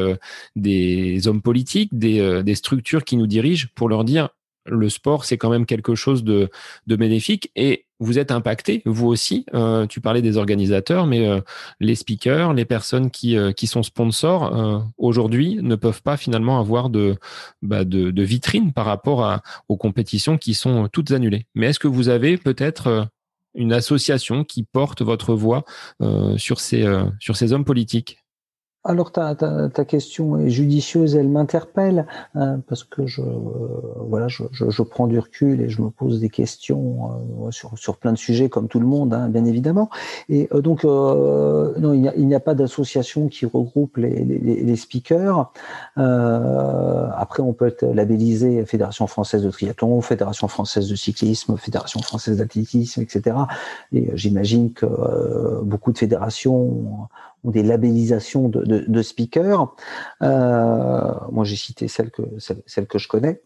hommes politiques, des structures qui nous dirigent pour leur dire le sport, c'est quand même quelque chose de, bénéfique et vous êtes impacté, vous aussi. Euh, tu parlais des organisateurs, mais euh, les speakers, les personnes qui, euh, sont sponsors, aujourd'hui, ne peuvent pas finalement avoir de, bah vitrine par rapport aux compétitions qui sont toutes annulées. Mais est-ce que vous avez peut-être une association qui porte votre voix sur ces hommes politiques? Alors ta, ta, ta, question est judicieuse, elle m'interpelle hein, parce que je voilà je, je, je, prends du recul et je me pose des questions euh, sur, sur plein de sujets comme tout le monde hein, bien évidemment. Et euh, donc euh, non il n'y a, a, pas d'association qui regroupe les, les, les speakers. Après on peut être labellisé Fédération française de triathlon Fédération française de cyclisme Fédération française d'athlétisme etc et j'imagine que beaucoup de fédérations ou des labellisations de, speakers. Euh, moi, j'ai cité celle que, celle, celle que je connais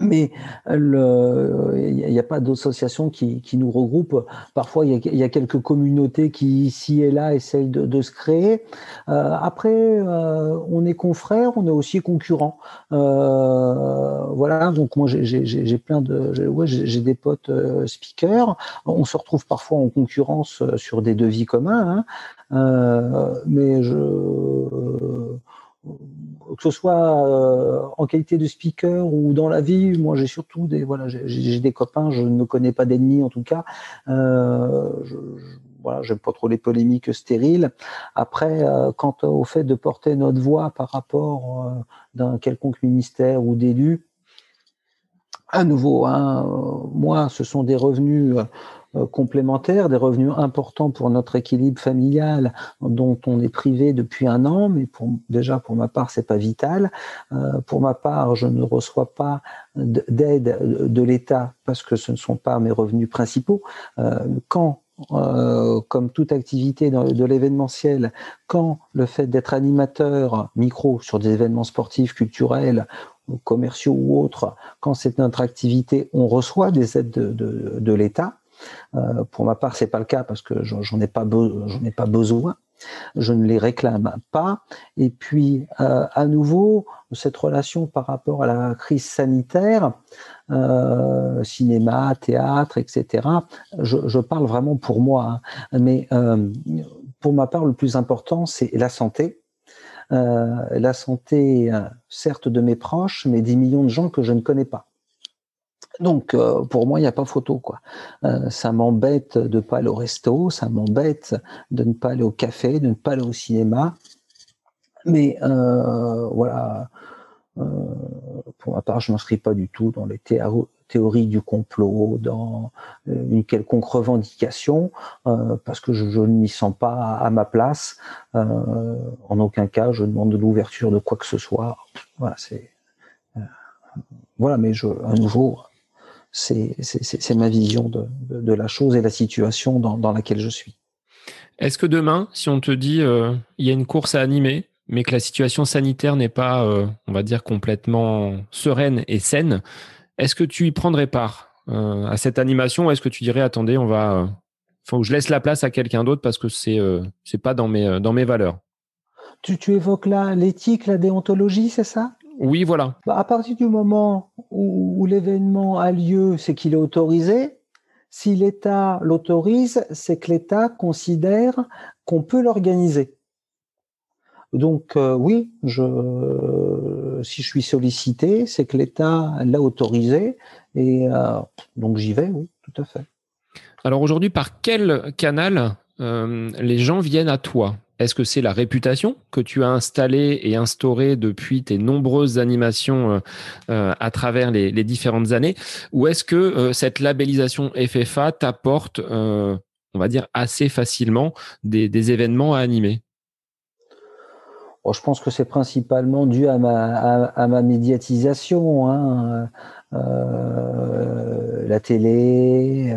mais il n'y a pas d'association qui, qui, nous regroupe. Parfois, il y, a quelques communautés qui, ici et là, essayent de, se créer. Euh, après, euh, on est confrères, on est aussi concurrents. Voilà, donc moi, j'ai plein de... J'ai des potes speakers. On se retrouve parfois en concurrence sur des devis communs, hein. Euh, mais je que ce soit euh, en qualité de speaker ou dans la vie, moi j'ai surtout des voilà, j'ai des copains, je ne connais pas d'ennemis en tout cas. Euh, je, voilà, j'aime pas trop les polémiques stériles. Après, euh, quant au fait de porter notre voix par rapport euh, d'un quelconque ministère ou d'élu, à nouveau, hein, moi, ce sont des revenus euh, complémentaires, des revenus importants pour notre équilibre familial dont on est privé depuis un an, mais déjà pour ma part, c'est pas vital. Euh, pour ma part, je ne reçois pas d'aide de l'État parce que ce ne sont pas mes revenus principaux. Euh, quand euh, comme toute activité de l'événementiel, quand le fait d'être animateur micro sur des événements sportifs, culturels, commerciaux ou autres, quand c'est notre activité, on reçoit des aides de, de, de l'État. Euh, pour ma part, c'est pas le cas parce que j'en ai pas ai pas besoin. Je ne les réclame pas. Et puis, euh, à nouveau, cette relation par rapport à la crise sanitaire, euh, cinéma, théâtre, etc. Je, parle vraiment pour moi, hein. mais pour ma part, le plus important, c'est la santé. La santé, certes, de mes proches, mais des millions de gens que je ne connais pas. Donc, euh, pour moi, il n'y a pas photo, quoi. Euh, ça m'embête de ne pas aller au resto, ça m'embête de ne pas aller au café, de ne pas aller au cinéma. Mais euh, voilà, pour ma part, je m'inscris pas du tout dans les théories du complot, dans une quelconque revendication, parce que je, je ne m'y sens pas à, ma place. en aucun cas, je demande de l'ouverture de quoi que ce soit. Voilà, c'est voilà, mais je, à nouveau, c'est ma vision de, la chose et la situation dans, laquelle je suis. Est-ce que demain, si on te dit euh, il y a une course à animer, mais que la situation sanitaire n'est pas, euh, on va dire, complètement sereine et saine, est-ce que tu y prendrais part euh, à cette animation ou est-ce que tu dirais attendez, on va, faut que je laisse la place à quelqu'un d'autre parce que c'est c'est pas dans mes dans mes valeurs? Tu, tu évoques là l'éthique, la déontologie, c'est ça? Oui, voilà. Bah, à partir du moment où, l'événement a lieu, c'est qu'il est autorisé. Si l'État l'autorise, c'est que l'État considère qu'on peut l'organiser. Donc euh, oui, je, si je suis sollicité, c'est que l'État l'a autorisé et euh, donc j'y vais, oui, tout à fait. Alors aujourd'hui, par quel canal euh, les gens viennent à toi? Est-ce que c'est la réputation que tu as installée et instaurée depuis tes nombreuses animations euh, euh, à travers les, différentes années? Ou est-ce que euh, cette labellisation FFA t'apporte, on va dire, assez facilement des, événements à animer? Oh, Je pense que c'est principalement dû à ma, médiatisation. Hein. la télé,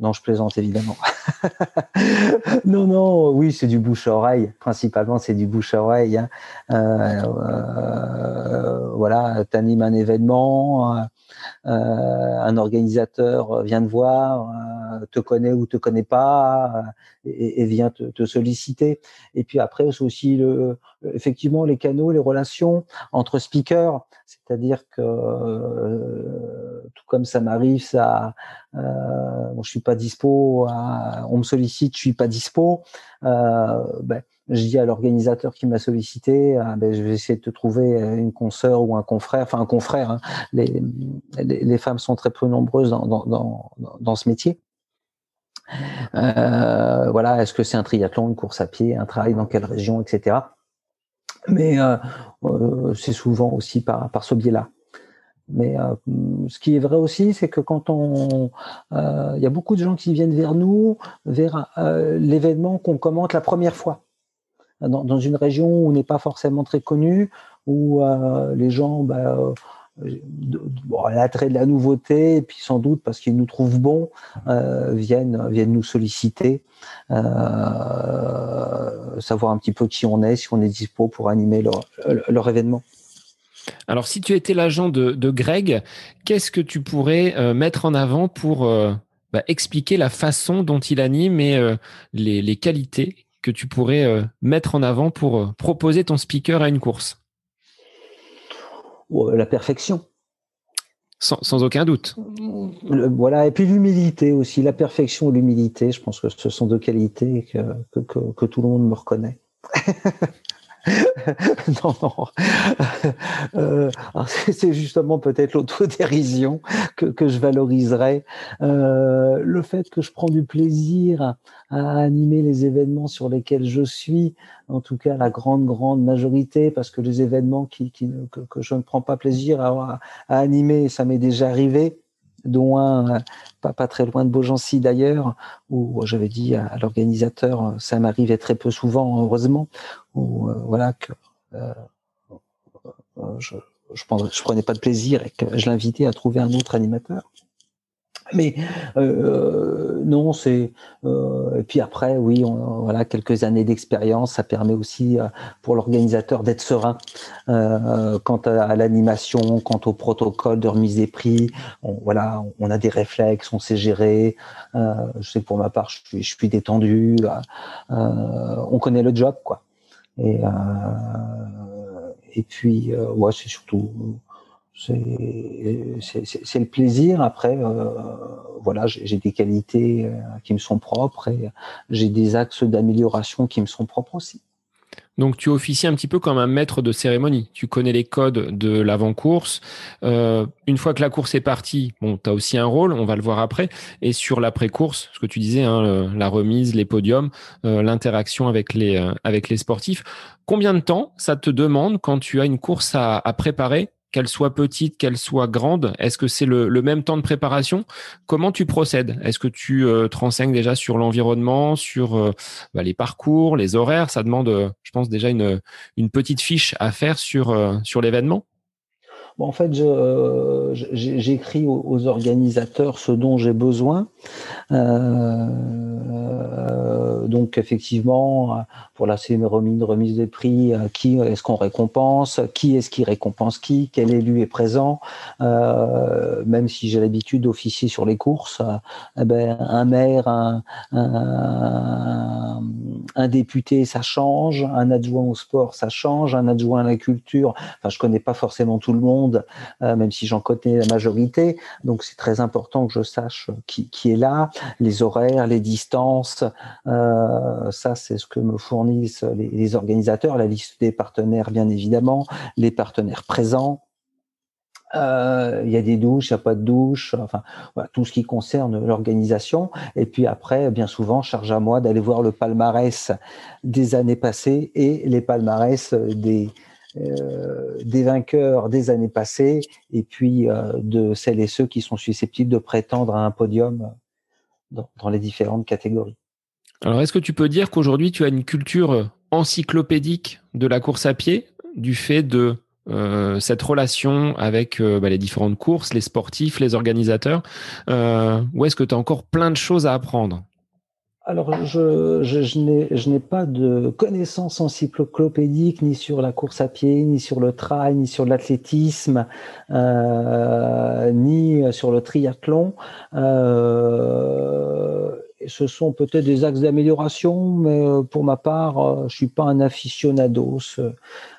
non, je plaisante évidemment. non, non, oui, c'est du bouche-oreille. Principalement, c'est du bouche-oreille. Hein. Euh, euh, voilà, tu animes un événement, euh, un organisateur vient te voir, te connaît ou te connaît pas, et, vient te, solliciter. Et puis après, c'est aussi le, effectivement les canaux, les relations entre speakers. C'est-à-dire que comme ça m'arrive, ça, euh, je suis pas dispo, on me sollicite, je suis pas dispo. Euh, ben, je dis à l'organisateur qui m'a sollicité, ah, ben, je vais essayer de te trouver une consoeur ou un confrère, enfin un confrère. Hein. Les, femmes sont très peu nombreuses dans, dans, dans, ce métier. Euh, voilà, est-ce que c'est un triathlon, une course à pied, un travail dans quelle région, etc. Mais euh, euh, c'est souvent aussi par, par ce biais-là. Mais euh, ce qui est vrai aussi, c'est que quand on, euh, il y a beaucoup de gens qui viennent vers nous, vers euh, l'événement qu'on commente la première fois, dans, une région où on n'est pas forcément très connu, où les gens, bah, l'attrait de la nouveauté, et puis sans doute parce qu'ils nous trouvent bons, viennent, viennent nous solliciter, savoir un petit peu qui on est, si on est dispo pour animer leur événement. Alors, si tu étais l'agent de, Greg, qu'est-ce que tu pourrais euh, mettre en avant pour euh, bah, expliquer la façon dont il anime et euh, les, qualités que tu pourrais mettre en avant pour proposer ton speaker à une course? La perfection. Sans, aucun doute. voilà, et puis l'humilité aussi, la perfection et l'humilité, je pense que ce sont deux qualités que tout le monde me reconnaît. non, non. Euh, c'est justement peut-être l'autodérision que, que je valoriserais. Euh, le fait que je prends du plaisir à animer les événements sur lesquels je suis, en tout cas la grande, grande majorité, parce que les événements qui, qui que, que, je ne prends pas plaisir à, à animer, ça m'est déjà arrivé, dont un euh, pas, pas très loin de Beaugency d'ailleurs, où j'avais dit à, l'organisateur, ça m'arrivait très peu souvent, heureusement, où euh, voilà que euh, je, je, je prenais pas de plaisir et que je l'invitais à trouver un autre animateur. Mais euh, non, c'est euh, et puis après, oui, voilà, quelques années d'expérience, ça permet aussi euh, pour l'organisateur d'être serein quant à, l'animation, quant au protocole de remise des prix. On, voilà, on a des réflexes, on sait gérer. Je sais que pour ma part, je suis, détendu. on connaît le job, quoi. Et puis, c'est surtout c'est le plaisir. Après, euh, voilà, j'ai des qualités euh, qui me sont propres et j'ai des axes d'amélioration qui me sont propres aussi. Donc tu officies un petit peu comme un maître de cérémonie. Tu connais les codes de l'avant-course. Euh, une fois que la course est partie, bon, tu as aussi un rôle, on va le voir après. Et sur l'après-course, ce que tu disais, hein, la remise, les podiums, l'interaction avec les, avec les sportifs. Combien de temps ça te demande quand tu as une course à, à préparer qu'elle soit petite, qu'elle soit grande Est-ce que c'est le, même temps de préparation? Comment tu procèdes? Est-ce que tu euh, te renseignes déjà sur l'environnement, sur euh, bah, les parcours, les horaires? Ça demande, euh, je pense, déjà une, une petite fiche à faire sur, sur l'événement? En fait, j'écris aux, organisateurs ce dont j'ai besoin. donc, effectivement, pour la remise, remise des prix, qui est-ce qu'on récompense, qui est-ce qui récompense qui, quel élu est présent, même si j'ai l'habitude d'officier sur les courses, eh ben, un maire, un, un, député, ça change, un adjoint au sport, ça change, un adjoint à la culture, enfin je connais pas forcément tout le monde, euh, même si j'en connais la majorité, donc c'est très important que je sache qui, est là, les horaires, les distances, euh, ça c'est ce que me fournissent les, organisateurs, la liste des partenaires bien évidemment, les partenaires présents, euh, il y a des douches, il n'y a pas de douche, enfin tout ce qui concerne l'organisation. Et puis après, bien souvent, charge à moi d'aller voir le palmarès des années passées et les palmarès des des vainqueurs des années passées et puis euh, de celles et ceux qui sont susceptibles de prétendre à un podium dans, les différentes catégories. Alors, est-ce que tu peux dire qu'aujourd'hui tu as une culture encyclopédique de la course à pied du fait de euh, cette relation avec euh, bah, les différentes courses, les sportifs, les organisateurs euh, Ou est-ce que tu as encore plein de choses à apprendre? Alors, je, je, je n'ai pas de connaissances encyclopédiques ni sur la course à pied, ni sur le trail, ni sur l'athlétisme, euh, ni sur le triathlon. Euh, ce sont peut-être des axes d'amélioration, mais pour ma part, je suis pas un aficionados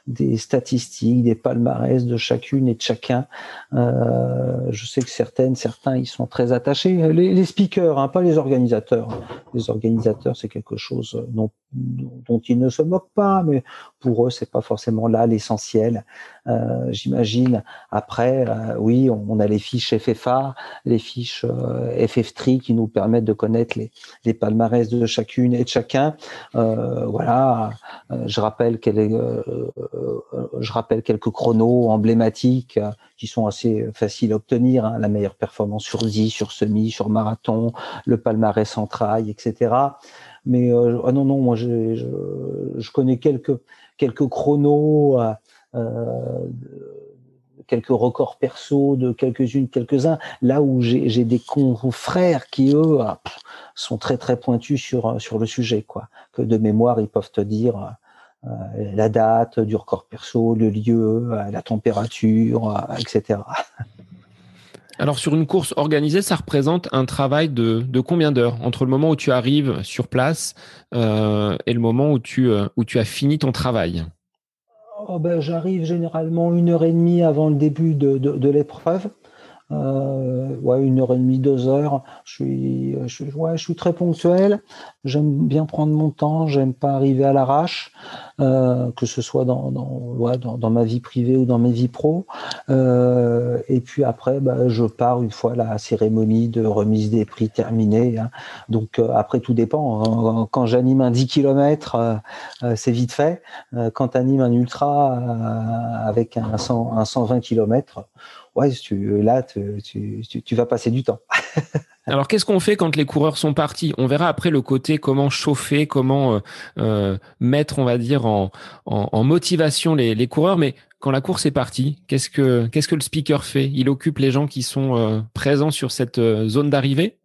des statistiques, des palmarès de chacune et de chacun. Euh, je sais que certaines, certains, ils sont très attachés. Les, speakers, hein, pas les organisateurs. Les organisateurs, c'est quelque chose dont, dont, ils ne se moquent pas, mais pour eux, c'est pas forcément là l'essentiel. Euh, J'imagine. Après, euh, oui, on, a les fiches FFA, les fiches euh, FF3 qui nous permettent de connaître les, les palmarès de chacune et de chacun. Euh, voilà. je rappelle qu'elle est euh, je rappelle quelques chronos emblématiques euh, qui sont assez faciles à obtenir. Hein. la meilleure performance sur 10, sur semi, sur marathon, le palmarès en etc. Mais euh, ah non, non, moi je, je, connais quelques quelques chronos, quelques records perso de quelques-unes, quelques-uns. Là où j'ai des confrères qui eux ah, sont très très pointus sur sur le sujet, quoi. Que de mémoire ils peuvent te dire euh, la date du record perso, le lieu, euh, la température, euh, etc. Alors sur une course organisée, ça représente un travail de, combien d'heures entre le moment où tu arrives sur place et le moment où tu, où tu as fini ton travail? Oh ben, J'arrive généralement une heure et demie avant le début de, de l'épreuve. Euh, ouais, une heure et demie, deux heures. Je suis, je, suis, ouais, je suis très ponctuel. J'aime bien prendre mon temps. J'aime pas arriver à l'arrache, euh, que ce soit dans, ouais, dans, ma vie privée ou dans mes vies pro. Euh, et puis après, bah, je pars une fois la cérémonie de remise des prix terminée. Hein. Donc euh, après, tout dépend. Quand j'anime un 10 km, euh, euh, c'est vite fait. quand tu animes un ultra avec un, 100, un 120 km, ouais, tu, là, tu, tu, tu, vas passer du temps. Alors, qu'est-ce qu'on fait quand les coureurs sont partis? On verra après le côté comment chauffer, comment euh, euh, mettre, on va dire, en, en, motivation les, les, coureurs. Mais quand la course est partie, qu'est-ce que qu'est-ce que le speaker fait? Il occupe les gens qui sont euh, présents sur cette zone d'arrivée?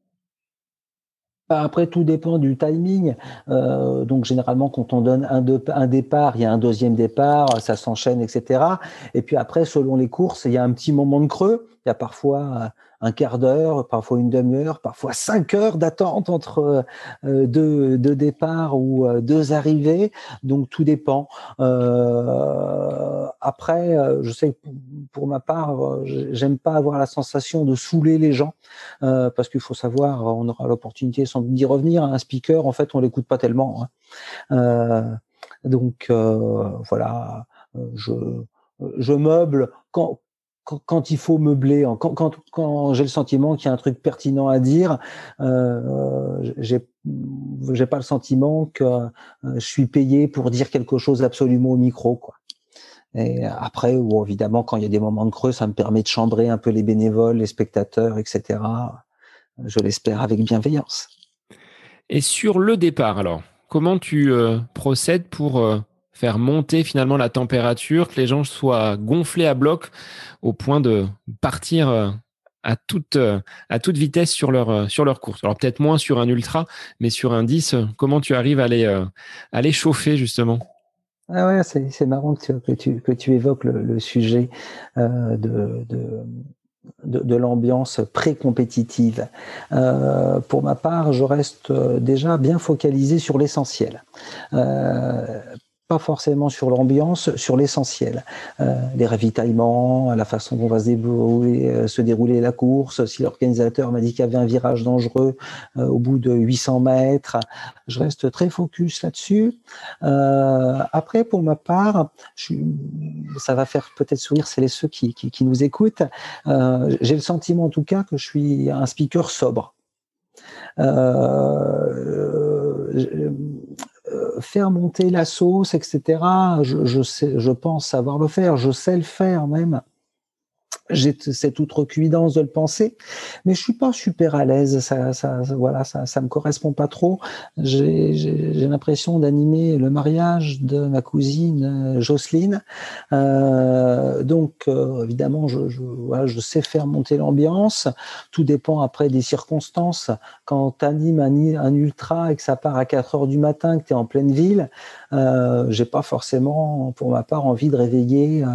Après, tout dépend du timing. Euh, donc, généralement, quand on donne un, un, départ, il y a un deuxième départ, ça s'enchaîne, etc. Et puis après, selon les courses, il y a un petit moment de creux. Il y a parfois un quart d'heure, parfois une demi-heure, parfois cinq heures d'attente entre euh, deux, deux, départs ou euh, deux arrivées. Donc tout dépend. Euh, après, euh, je sais que pour ma part, j'aime pas avoir la sensation de saouler les gens parce qu'il faut savoir, on aura l'opportunité sans d'y revenir. Un speaker, en fait, on l'écoute pas tellement. Hein. donc voilà, je je meuble quand quand, il faut meubler, quand, quand, quand j'ai le sentiment qu'il y a un truc pertinent à dire, euh, j'ai pas le sentiment que euh, je suis payé pour dire quelque chose absolument au micro, quoi. Et après, ou évidemment, quand il y a des moments de creux, ça me permet de chambrer un peu les bénévoles, les spectateurs, etc. Je l'espère avec bienveillance. Et sur le départ, alors, comment tu euh, procèdes pour euh, faire monter finalement la température, que les gens soient gonflés à bloc au point de partir euh, à toute, euh, à toute vitesse sur leur, euh, sur leur course. Alors peut-être moins sur un ultra, mais sur un 10, comment tu arrives à les, à les chauffer justement? Ah ouais, c'est marrant que tu, que tu, évoques le, sujet de, de, l'ambiance pré-compétitive. pour ma part, je reste déjà bien focalisé sur l'essentiel pas forcément sur l'ambiance, sur l'essentiel. Euh, les ravitaillements, la façon dont va se dérouler, euh, se dérouler la course, si l'organisateur m'a dit qu'il y avait un virage dangereux euh, au bout de 800 mètres, je reste très focus là-dessus. Euh, après, pour ma part, je, ça va faire peut-être sourire celles et ceux qui, qui, qui nous écoutent. Euh, J'ai le sentiment en tout cas que je suis un speaker sobre. Euh, faire monter la sauce, etc. Je, je, sais, je pense savoir le faire, je sais le faire même j'ai cette outrecuidance de le penser, mais je suis pas super à l'aise. Ça, ça, voilà, ça, ça me correspond pas trop. J'ai l'impression d'animer le mariage de ma cousine euh, Jocelyne. Euh, donc, euh, évidemment, je, je, voilà, je sais faire monter l'ambiance. Tout dépend après des circonstances. Quand tu animes un, un, ultra et que ça part à 4 heures du matin, que tu es en pleine ville, euh, j'ai pas forcément, pour ma part, envie de réveiller euh,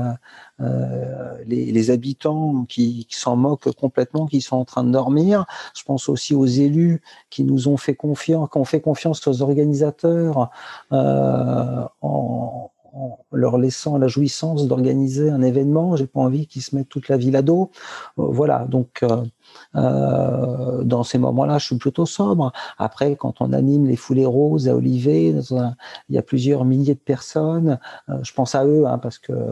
euh, les, habitants qui, s'en moquent complètement, qui sont en train de dormir. Je pense aussi aux élus qui nous ont fait confiance, qui ont fait confiance aux organisateurs euh, en, leur laissant la jouissance d'organiser un événement. J'ai pas envie qu'ils se mettent toute la ville à dos. Euh, voilà, donc euh, dans ces moments-là, je suis plutôt sobre. Après, quand on anime les foulées roses à Olivet, il y a plusieurs milliers de personnes. Euh, je pense à eux hein, parce que euh,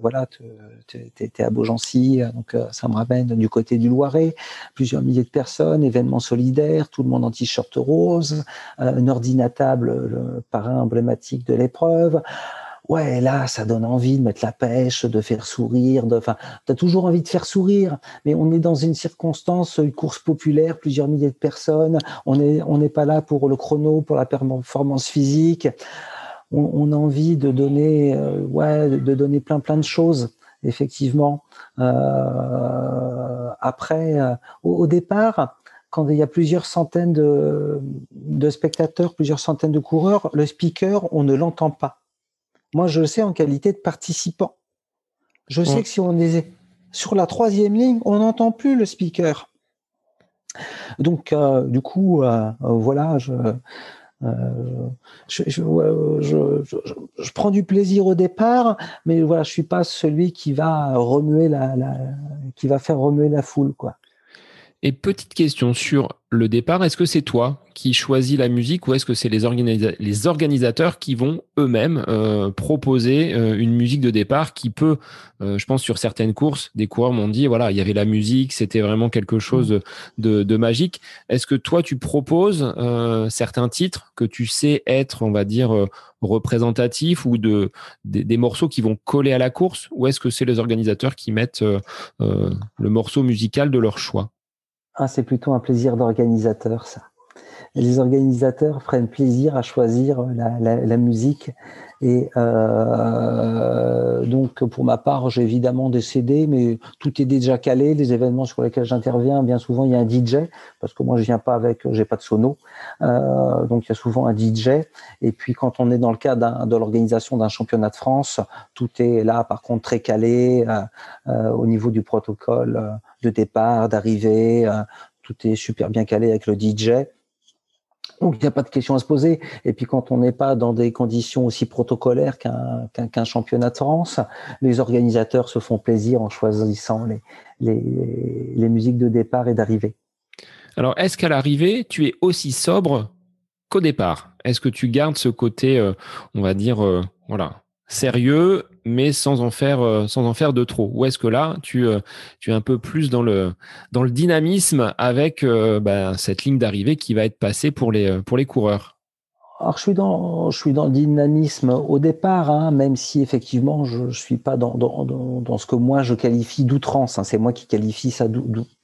voilà, tu es, à Beaugency, donc ça me ramène du côté du Loiret. Plusieurs milliers de personnes, événements solidaires, tout le monde en t-shirt rose, un ordinatable, le parrain emblématique de l'épreuve ouais, là, ça donne envie de mettre la pêche, de faire sourire, de, enfin, t'as toujours envie de faire sourire, mais on est dans une circonstance, une course populaire, plusieurs milliers de personnes, on est, on n'est pas là pour le chrono, pour la performance physique, on, a envie de donner, euh, ouais, de donner plein, plein de choses, effectivement. Euh, après, euh, au, au, départ, quand il y a plusieurs centaines de, de spectateurs, plusieurs centaines de coureurs, le speaker, on ne l'entend pas moi, je le sais en qualité de participant. Je sais que si on est sur la troisième ligne, on n'entend plus le speaker. Donc, euh, du coup, euh, euh, voilà, je, je, je, prends du plaisir au départ, mais voilà, je suis pas celui qui va remuer la, la qui va faire remuer la foule, quoi. Et petite question sur le départ, est-ce que c'est toi qui choisis la musique ou est-ce que c'est les, les, organisateurs qui vont eux-mêmes euh, proposer euh, une musique de départ qui peut, euh, je pense sur certaines courses, des coureurs m'ont dit, voilà, il y avait la musique, c'était vraiment quelque chose de, de magique. Est-ce que toi, tu proposes certains titres que tu sais être, on va dire, représentatifs ou de, des, des, morceaux qui vont coller à la course ou est-ce que c'est les organisateurs qui mettent le morceau musical de leur choix? Ah, c'est plutôt un plaisir d'organisateur, ça. Les organisateurs prennent plaisir à choisir la, musique. Et euh, donc, pour ma part, j'ai évidemment des CD, mais tout est déjà calé. Les événements sur lesquels j'interviens, bien souvent, il y a un DJ, parce que moi, je viens pas avec, j'ai pas de sono. Euh, donc, il y a souvent un DJ. Et puis, quand on est dans le cadre de l'organisation d'un championnat de France, tout est là, par contre, très calé euh, au niveau du protocole de départ, d'arrivée. Euh, tout est super bien calé avec le DJ. Donc il n'y a pas de question à se poser. Et puis quand on n'est pas dans des conditions aussi protocolaires qu'un championnat de France, les organisateurs se font plaisir en choisissant les, les, les musiques de départ et d'arrivée. Alors est-ce qu'à l'arrivée, tu es aussi sobre qu'au départ? Est-ce que tu gardes ce côté, euh, on va dire, euh, voilà, sérieux, mais sans en faire euh, sans en faire de trop. Ou est-ce que là, tu euh, tu es un peu plus dans le dans le dynamisme avec euh, bah, cette ligne d'arrivée qui va être passée pour les pour les coureurs? Alors, je suis dans, je suis dans le dynamisme au départ, hein, même si effectivement je, ne suis pas dans, dans, dans, ce que moi je qualifie d'outrance. Hein, c'est moi qui qualifie ça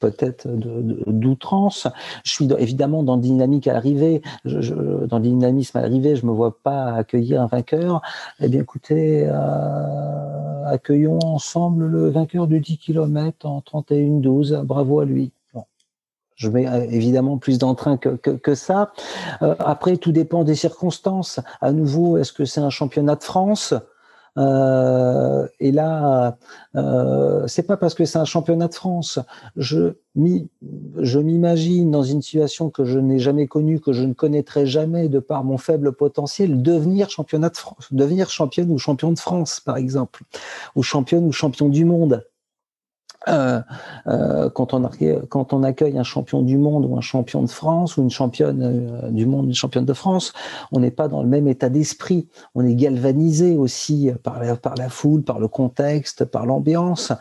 peut-être d'outrance. Je suis évidemment dans le dynamique à l'arrivée, je, dans le dynamisme à. Je me vois pas accueillir un vainqueur. Eh bien, écoutez, euh, accueillons ensemble le vainqueur du 10 km en 31-12. Bravo à lui je mets euh, évidemment plus d'entrain que, ça. Euh, après, tout dépend des circonstances. À nouveau, est-ce que c'est un championnat de France? Euh, et là, euh, c'est pas parce que c'est un championnat de France. Je m'imagine dans une situation que je n'ai jamais connue, que je ne connaîtrai jamais de par mon faible potentiel, devenir devenir championne ou champion de France, par exemple, ou championne ou champion du monde. Euh, euh, quand, on accueille un champion du monde ou un champion de France ou une championne euh, du monde, une championne de France, on n'est pas dans le même état d'esprit. On est galvanisé aussi par la, par la foule, par le contexte, par l'ambiance.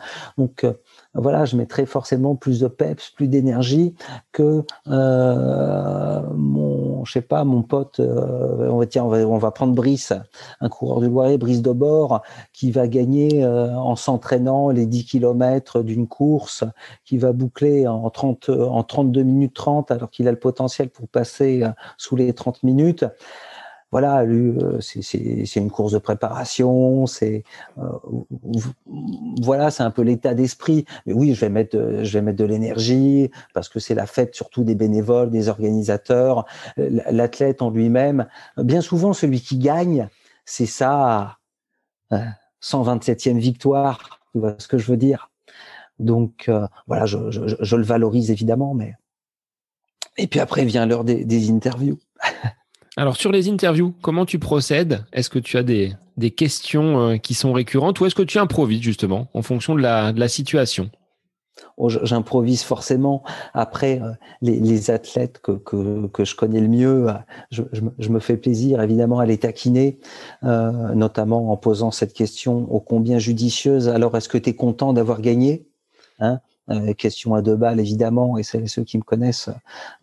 Voilà, je mettrai forcément plus de peps, plus d'énergie que euh, mon, je sais pas, mon pote. Euh, on va on va, prendre Brice, un coureur de Loiret, Brice de bord, qui va gagner euh, en s'entraînant les 10 km d'une course, qui va boucler en 30, en 32 minutes 30, alors qu'il a le potentiel pour passer sous les 30 minutes voilà, euh, c'est une course de préparation, c'est euh, voilà, c'est un peu l'état d'esprit. Mais oui, je vais mettre, je vais mettre de l'énergie parce que c'est la fête surtout des bénévoles, des organisateurs, l'athlète en lui-même. Bien souvent, celui qui gagne, c'est ça, 127e euh, victoire. Tu vois ce que je veux dire? Donc voilà, je, le valorise évidemment, mais et puis après vient l'heure des interviews. Alors sur les interviews, comment tu procèdes? Est-ce que tu as des, des questions euh, qui sont récurrentes ou est-ce que tu improvises justement en fonction de la, de la situation? Oh, J'improvise forcément. Après, euh, les, les athlètes que, que, que, je connais le mieux, euh, je, je, me fais plaisir évidemment à les taquiner, euh, notamment en posant cette question ô combien judicieuse. Alors, est-ce que tu es content d'avoir gagné hein? Euh, question à deux balles évidemment, et ceux qui me connaissent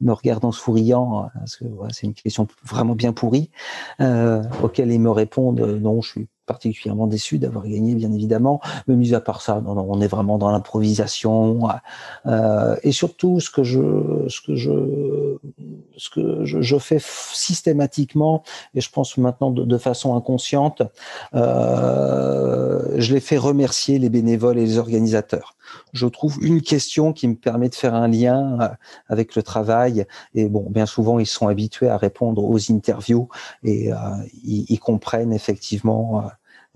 me regardent en souriant, euh, parce que c'est une question vraiment bien pourrie, euh, auquel ils me répondent non, je suis particulièrement déçu d'avoir gagné, bien évidemment. Mais mis à part ça, non, non, on est vraiment dans l'improvisation. Euh, et surtout, ce que je, ce que je, ce que je, je fais systématiquement, et je pense maintenant de, façon inconsciente, euh, je les fais remercier les bénévoles et les organisateurs. Je trouve une question qui me permet de faire un lien euh, avec le travail. Et bon, bien souvent, ils sont habitués à répondre aux interviews et euh, ils, comprennent effectivement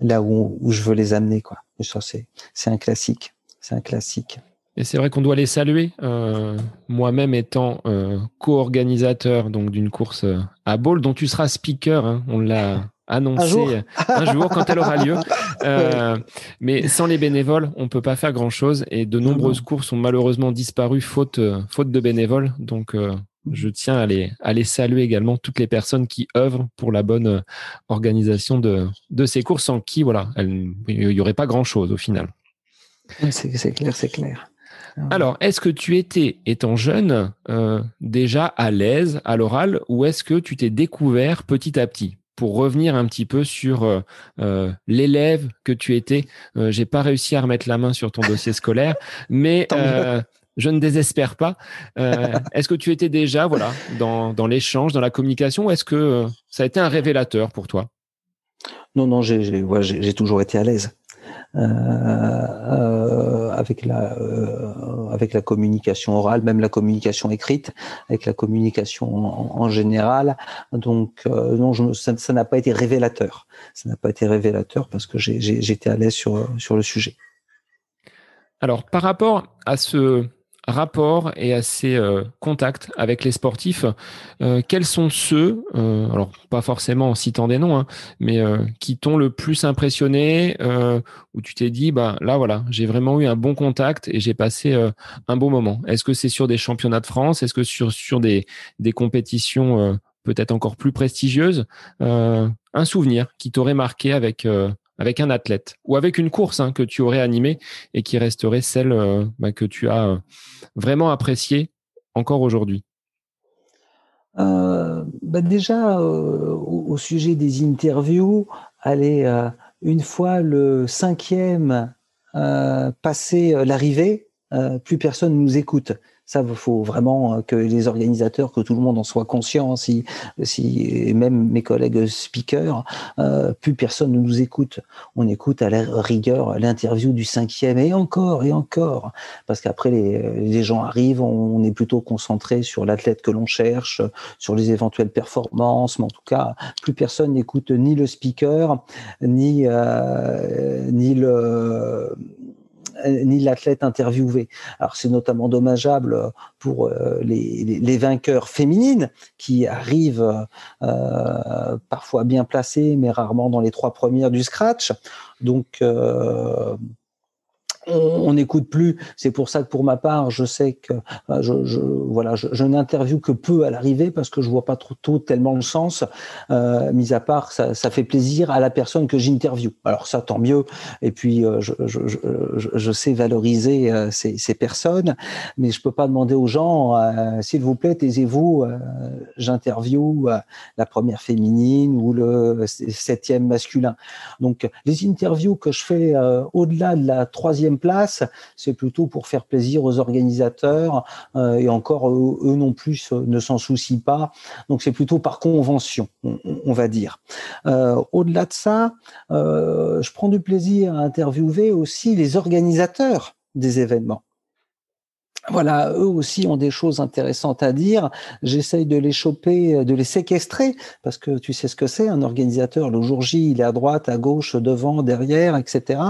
là où, où, je veux les amener. Quoi. C'est, c'est un classique. C'est un classique. Et c'est vrai qu'on doit les saluer. Euh, moi-même étant euh, co-organisateur donc d'une course euh, à Ball, dont tu seras speaker, hein, on l'a annoncé un jour. quand elle aura lieu. Euh, mais sans les bénévoles, on peut pas faire grand-chose. Et de nombreuses courses ont malheureusement disparu faute faute de bénévoles. Donc je tiens à les, à les saluer également toutes les personnes qui œuvrent pour la bonne organisation de, de ces courses, sans qui voilà, il n'y aurait pas grand-chose au final. C'est clair, c'est clair. Alors, est-ce que tu étais, étant jeune, euh, déjà à l'aise à l'oral ou est-ce que tu t'es découvert petit à petit? Pour revenir un petit peu sur euh, euh, l'élève que tu étais, j'ai pas réussi à remettre la main sur ton dossier scolaire, mais je ne désespère pas. est-ce que tu étais déjà voilà dans, dans l'échange, dans la communication, ou est-ce que ça a été un révélateur pour toi? Non, non, j'ai toujours été à l'aise. Euh, euh, avec la euh, avec la communication orale, même la communication écrite, avec la communication en, général. Donc non, je, ça n'a pas été révélateur. Ça n'a pas été révélateur parce que j'étais à l'aise sur sur le sujet. Alors par rapport à ce rapport et à ses euh, contacts avec les sportifs, euh, quels sont ceux, euh, alors pas forcément en citant des noms, hein, mais qui t'ont le plus impressionné, où tu t'es dit, bah là voilà, j'ai vraiment eu un bon contact et j'ai passé un bon moment. Est-ce que c'est sur des championnats de France? Est-ce que sur sur des des compétitions peut-être encore plus prestigieuses? Un souvenir qui t'aurait marqué avec avec un athlète ou avec une course hein, que tu aurais animée et qui resterait celle euh, bah, que tu as euh, vraiment appréciée encore aujourd'hui? Bah Déjà, au, sujet des interviews, allez, une fois le cinquième passé l'arrivée, plus personne nous écoute. Ça, il faut vraiment euh, que les organisateurs, que tout le monde en soit conscient. Si, si même mes collègues speakers, euh, plus personne ne nous écoute. On écoute à la rigueur l'interview du cinquième et encore et encore, parce qu'après les, les, gens arrivent, on, est plutôt concentré sur l'athlète que l'on cherche, sur les éventuelles performances, mais en tout cas, plus personne n'écoute ni le speaker, ni euh, ni le ni l'athlète interviewé. Alors c'est notamment dommageable pour euh, les, vainqueurs féminines qui arrivent euh, parfois bien placées, mais rarement dans les trois premières du scratch. Donc on n'écoute plus. C'est pour ça que pour ma part, je sais que euh, je, je voilà, je, n'interviewe que peu à l'arrivée parce que je vois pas trop tôt tellement le sens. Euh, mis à part, ça, ça, fait plaisir à la personne que j'interviewe. Alors ça, tant mieux. Et puis euh, je, sais valoriser ces, personnes, mais je peux pas demander aux gens, s'il vous plaît, taisez-vous. J'interviewe la première féminine ou le septième masculin. Donc les interviews que je fais au-delà de la troisième place, c'est plutôt pour faire plaisir aux organisateurs euh, et encore eux, non plus ne s'en soucient pas. Donc c'est plutôt par convention, on, va dire. Euh, au-delà de ça, euh, je prends du plaisir à interviewer aussi les organisateurs des événements voilà, eux aussi ont des choses intéressantes à dire. J'essaye de les choper, de les séquestrer, parce que tu sais ce que c'est, un organisateur, le jour J, il est à droite, à gauche, devant, derrière, etc.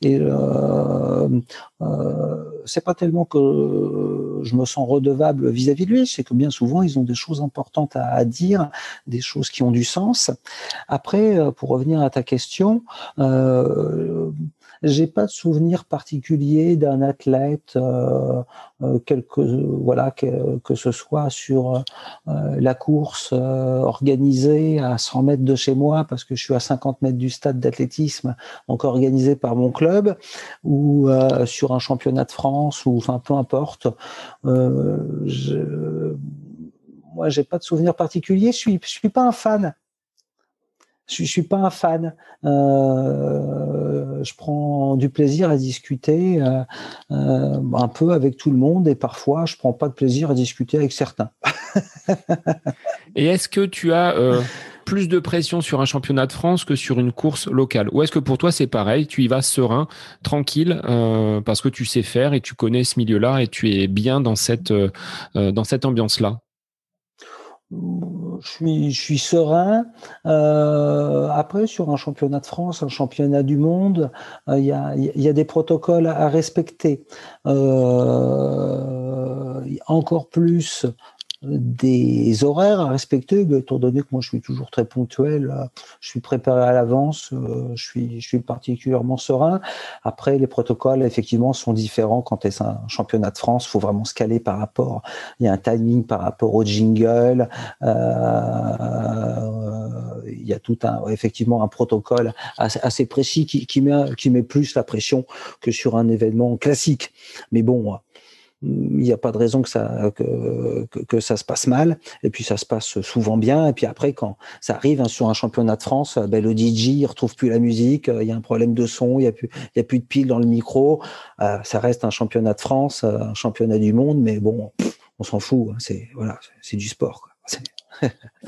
Et euh, euh, c'est pas tellement que je me sens redevable vis-à-vis de lui, c'est que bien souvent, ils ont des choses importantes à, dire, des choses qui ont du sens. Après, euh, pour revenir à ta question, euh, j'ai pas de souvenir particulier d'un athlète, euh, euh quelque, voilà, que, que, ce soit sur euh, la course euh, organisée à 100 mètres de chez moi, parce que je suis à 50 mètres du stade d'athlétisme, donc organisé par mon club, ou sur un championnat de France, ou enfin peu importe. je, moi, j'ai pas de souvenir particulier. Je suis, je suis pas un fan je, suis pas un fan. Euh, je prends du plaisir à discuter euh, euh, un peu avec tout le monde et parfois je prends pas de plaisir à discuter avec certains. et est-ce que tu as plus de pression sur un championnat de France que sur une course locale? Ou est-ce que pour toi c'est pareil, tu y vas serein, tranquille, parce que tu sais faire et tu connais ce milieu-là et tu es bien dans cette ambiance-là? Je suis, je suis serein. Euh, après, sur un championnat de France, un championnat du monde, euh, il y, a, y, a, des protocoles à respecter. Euh, encore plus des horaires à respecter, étant donné que moi je suis toujours très ponctuel, je suis préparé à l'avance, euh, je suis, je suis particulièrement serein. Après, les protocoles effectivement sont différents quand c'est un championnat de France, faut vraiment se caler par rapport. Il y a un timing par rapport au jingle, euh, il y a tout un effectivement un protocole assez, précis qui, qui met qui met plus la pression que sur un événement classique. Mais bon il n'y a pas de raison que ça que, que, ça se passe mal. Et puis ça se passe souvent bien. Et puis après quand ça arrive hein, sur un championnat de France ben, le DJ il retrouve plus la musique. Il y a un problème de son. Il y a plus il y a plus de piles dans le micro. Euh, ça reste un championnat de France un championnat du monde. Mais bon on s'en fout hein, c'est voilà c'est du sport quoi.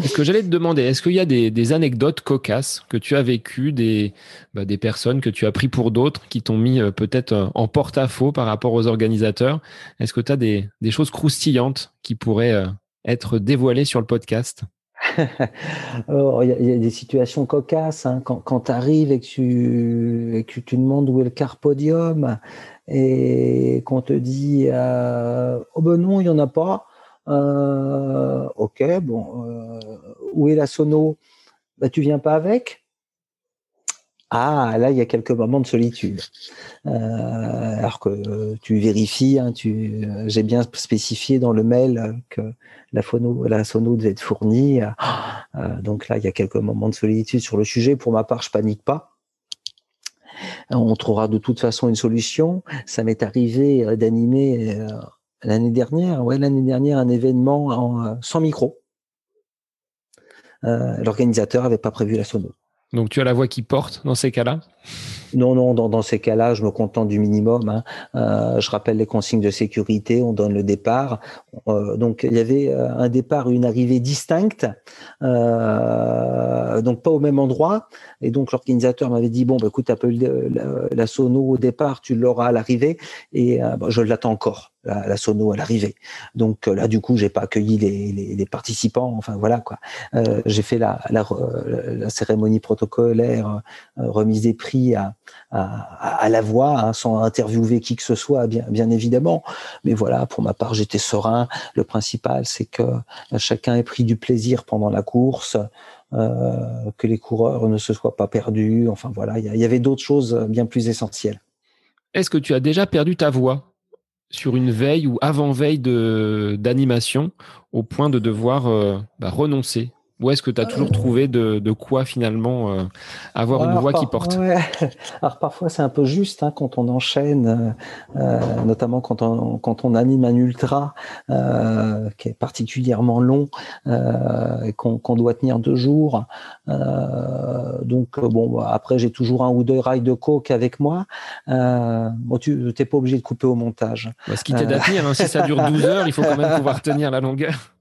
Ce que j'allais te demander, est-ce qu'il y a des, anecdotes cocasses que tu as vécues, des, bah, des personnes que tu as pris pour d'autres, qui t'ont mis euh, peut-être euh, en porte-à-faux par rapport aux organisateurs? Est-ce que tu as des, choses croustillantes qui pourraient euh, être dévoilées sur le podcast? Oh, il y, a des situations cocasses hein. quand, tu arrives et que tu, tu demandes où est le car podium et qu'on te dit oh ben non il y en a pas euh, ok, bon, euh, où est la sono? Bah, Tu viens pas avec? Ah, là, il y a quelques moments de solitude. Euh, alors que tu vérifies, hein, tu, j'ai bien spécifié dans le mail que la, phono, la sono devait être fournie. donc là, il y a quelques moments de solitude sur le sujet. Pour ma part, je panique pas. On trouvera de toute façon une solution. Ça m'est arrivé d'animer l'année dernière, un événement euh, sans micro. Euh, l'organisateur n'avait pas prévu la sono. Donc tu as la voix qui porte dans ces cas-là? Non, non, dans, ces cas-là, je me contente du minimum. Hein. Euh, je rappelle les consignes de sécurité, on donne le départ. Euh, donc il y avait euh, un départ et une arrivée distincte, donc pas au même endroit. Et donc l'organisateur m'avait dit bon, bah, écoute, tu la, la, sono au départ, tu l'auras à l'arrivée, et je l'attends encore la, sono à l'arrivée. Donc là, du coup, j'ai pas accueilli les, participants. Enfin voilà quoi. j'ai fait la, la, cérémonie protocolaire, remise des prix à, la voix, hein, sans interviewer qui que ce soit, bien, bien évidemment. Mais voilà, pour ma part, j'étais serein. Le principal, c'est que chacun ait pris du plaisir pendant la course, euh, que les coureurs ne se soient pas perdus. Enfin voilà, il y, avait d'autres choses bien plus essentielles. Est-ce que tu as déjà perdu ta voix sur une veille ou avant-veille d'animation au point de devoir euh, bah, renoncer ou est-ce que tu as toujours trouvé de, quoi finalement euh, avoir une voix qui porte? Alors parfois c'est un peu juste hein, quand on enchaîne, euh, euh, notamment quand on, quand on anime un ultra qui est particulièrement long et qu'on doit tenir deux jours. donc bon, après j'ai toujours un ou deux rails de coke avec moi. bon, tu n'es pas obligé de couper au montage. Bah, ce qui t'aide à tenir, hein, si ça dure 12 heures, il faut quand même pouvoir tenir la longueur.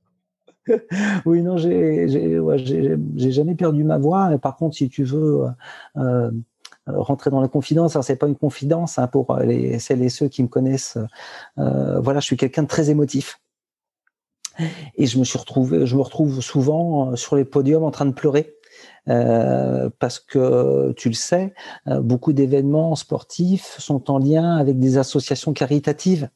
oui, non, j'ai jamais perdu ma voix. Par contre, si tu veux euh, rentrer dans la confidence, c'est pas une confidence hein, pour les, celles et ceux qui me connaissent. Euh, voilà, je suis quelqu'un de très émotif. Et je me suis retrouvé, je me retrouve souvent euh, sur les podiums en train de pleurer. Euh, parce que tu le sais, euh, beaucoup d'événements sportifs sont en lien avec des associations caritatives.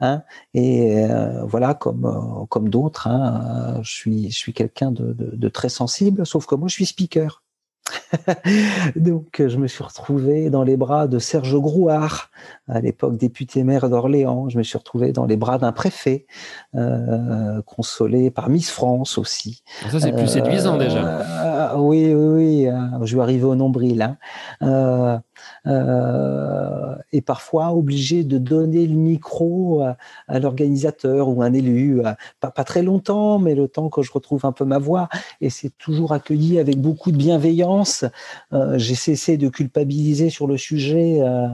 Hein, et euh, voilà, comme comme d'autres, hein, je suis je suis quelqu'un de, de, de, très sensible, sauf que moi je suis speaker. Donc, je me suis retrouvé dans les bras de Serge Grouard, à l'époque député maire d'Orléans. Je me suis retrouvé dans les bras d'un préfet, euh, consolé par Miss France aussi. Ça, c'est plus séduisant déjà. Euh, oui, oui, oui. Euh, je vais arriver au nombril. Hein. Euh, euh, et parfois obligé de donner le micro à, l'organisateur ou un élu, pas, pas, très longtemps, mais le temps que je retrouve un peu ma voix. Et c'est toujours accueilli avec beaucoup de bienveillance. Euh, J'ai cessé de culpabiliser sur le sujet euh,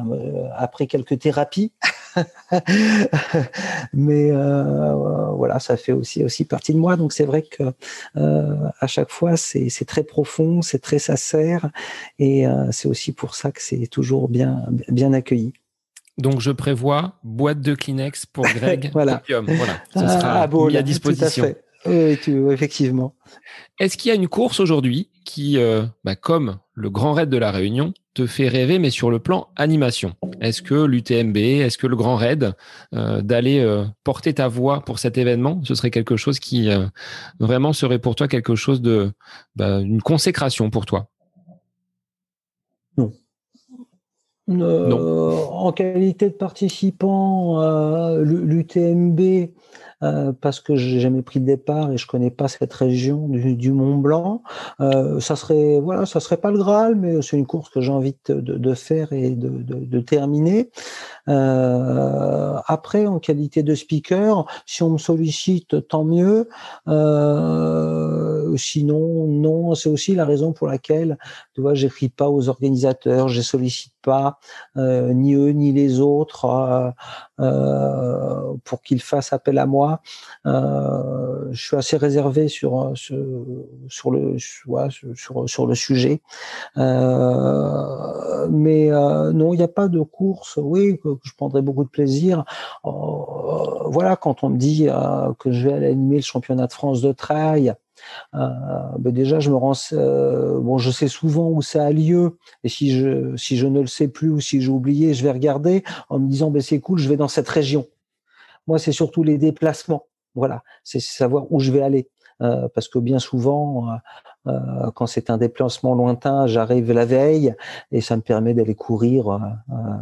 après quelques thérapies. mais euh, voilà, ça fait aussi aussi partie de moi. Donc c'est vrai que euh, à chaque fois c'est très profond, c'est très sincère, et euh, c'est aussi pour ça que c'est toujours bien bien accueilli. Donc je prévois boîte de Kleenex pour Greg. voilà. Voilà, ça sera ah, mis à disposition. Oui, effectivement. Est-ce qu'il y a une course aujourd'hui? Qui, euh, bah, comme le Grand Raid de la Réunion, te fait rêver, mais sur le plan animation Est-ce que l'UTMB, est-ce que le Grand Raid, euh, d'aller euh, porter ta voix pour cet événement, ce serait quelque chose qui vraiment serait pour toi quelque chose de, bah, une consécration pour toi? Non. non. En qualité de participant, l'UTMB, euh, parce que j'ai jamais pris de départ et je connais pas cette région du, Mont Blanc. Euh, ça serait voilà, ça serait pas le Graal, mais c'est une course que j'ai envie de, faire et de terminer. Euh, après, en qualité de speaker, si on me sollicite, tant mieux. Euh, sinon, non. C'est aussi la raison pour laquelle, tu vois, j'écris pas aux organisateurs, je sollicite pas euh, ni eux ni les autres euh, euh pour qu'ils fassent appel à moi. Euh, je suis assez réservé sur sur, sur le sur, sur le sujet. mais non, il n'y a pas de course. Oui, je prendrais beaucoup de plaisir. Euh, voilà, quand on me dit euh, que je vais aller animer le championnat de France de trail, euh, ben déjà, je me rends, bon, je sais souvent où ça a lieu, et si je si je ne le sais plus ou si j'ai oublié, je vais regarder en me disant ben c'est cool, je vais dans cette région. Moi, c'est surtout les déplacements. Voilà, c'est savoir où je vais aller. Euh, parce que bien souvent, euh, euh, quand c'est un déplacement lointain, j'arrive la veille et ça me permet d'aller courir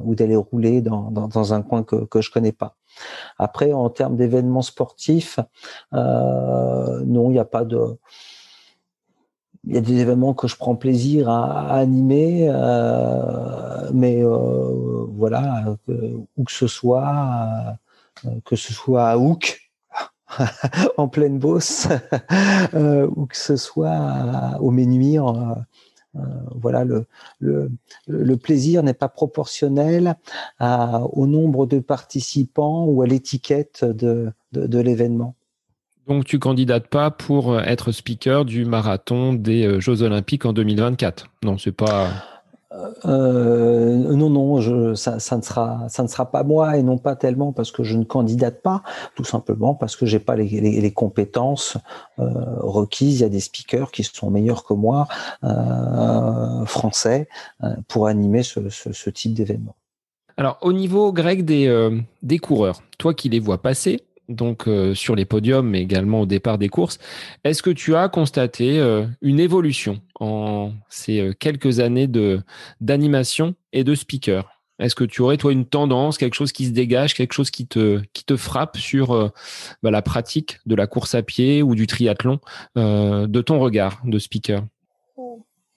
ou d'aller rouler dans, dans, dans, un coin que, que je connais pas. Après, en termes d'événements sportifs, non, il n'y a pas de il y a des événements que je prends plaisir à, animer, euh, mais euh, voilà, où que ce soit, que ce soit à Hook, en pleine bosse ou que ce soit au Ménuire. voilà, le, le, le plaisir n'est pas proportionnel au nombre de participants ou à l'étiquette de, de, de l'événement. Donc tu candidates pas pour être speaker du marathon des Jeux Olympiques en 2024 Non, c'est pas. Euh, non, non, je, ça, ça, ne sera, ça ne sera pas moi et non pas tellement parce que je ne candidate pas, tout simplement parce que j'ai pas les, les, les compétences euh, requises. Il y a des speakers qui sont meilleurs que moi, euh, français, euh, pour animer ce, ce, ce type d'événement. Alors, au niveau, Greg, des, euh, des coureurs, toi qui les vois passer, donc euh, sur les podiums, mais également au départ des courses. Est-ce que tu as constaté euh, une évolution en ces euh, quelques années de d'animation et de speaker? Est-ce que tu aurais toi une tendance, quelque chose qui se dégage, quelque chose qui te qui te frappe sur bah, la pratique de la course à pied ou du triathlon de ton regard de speaker?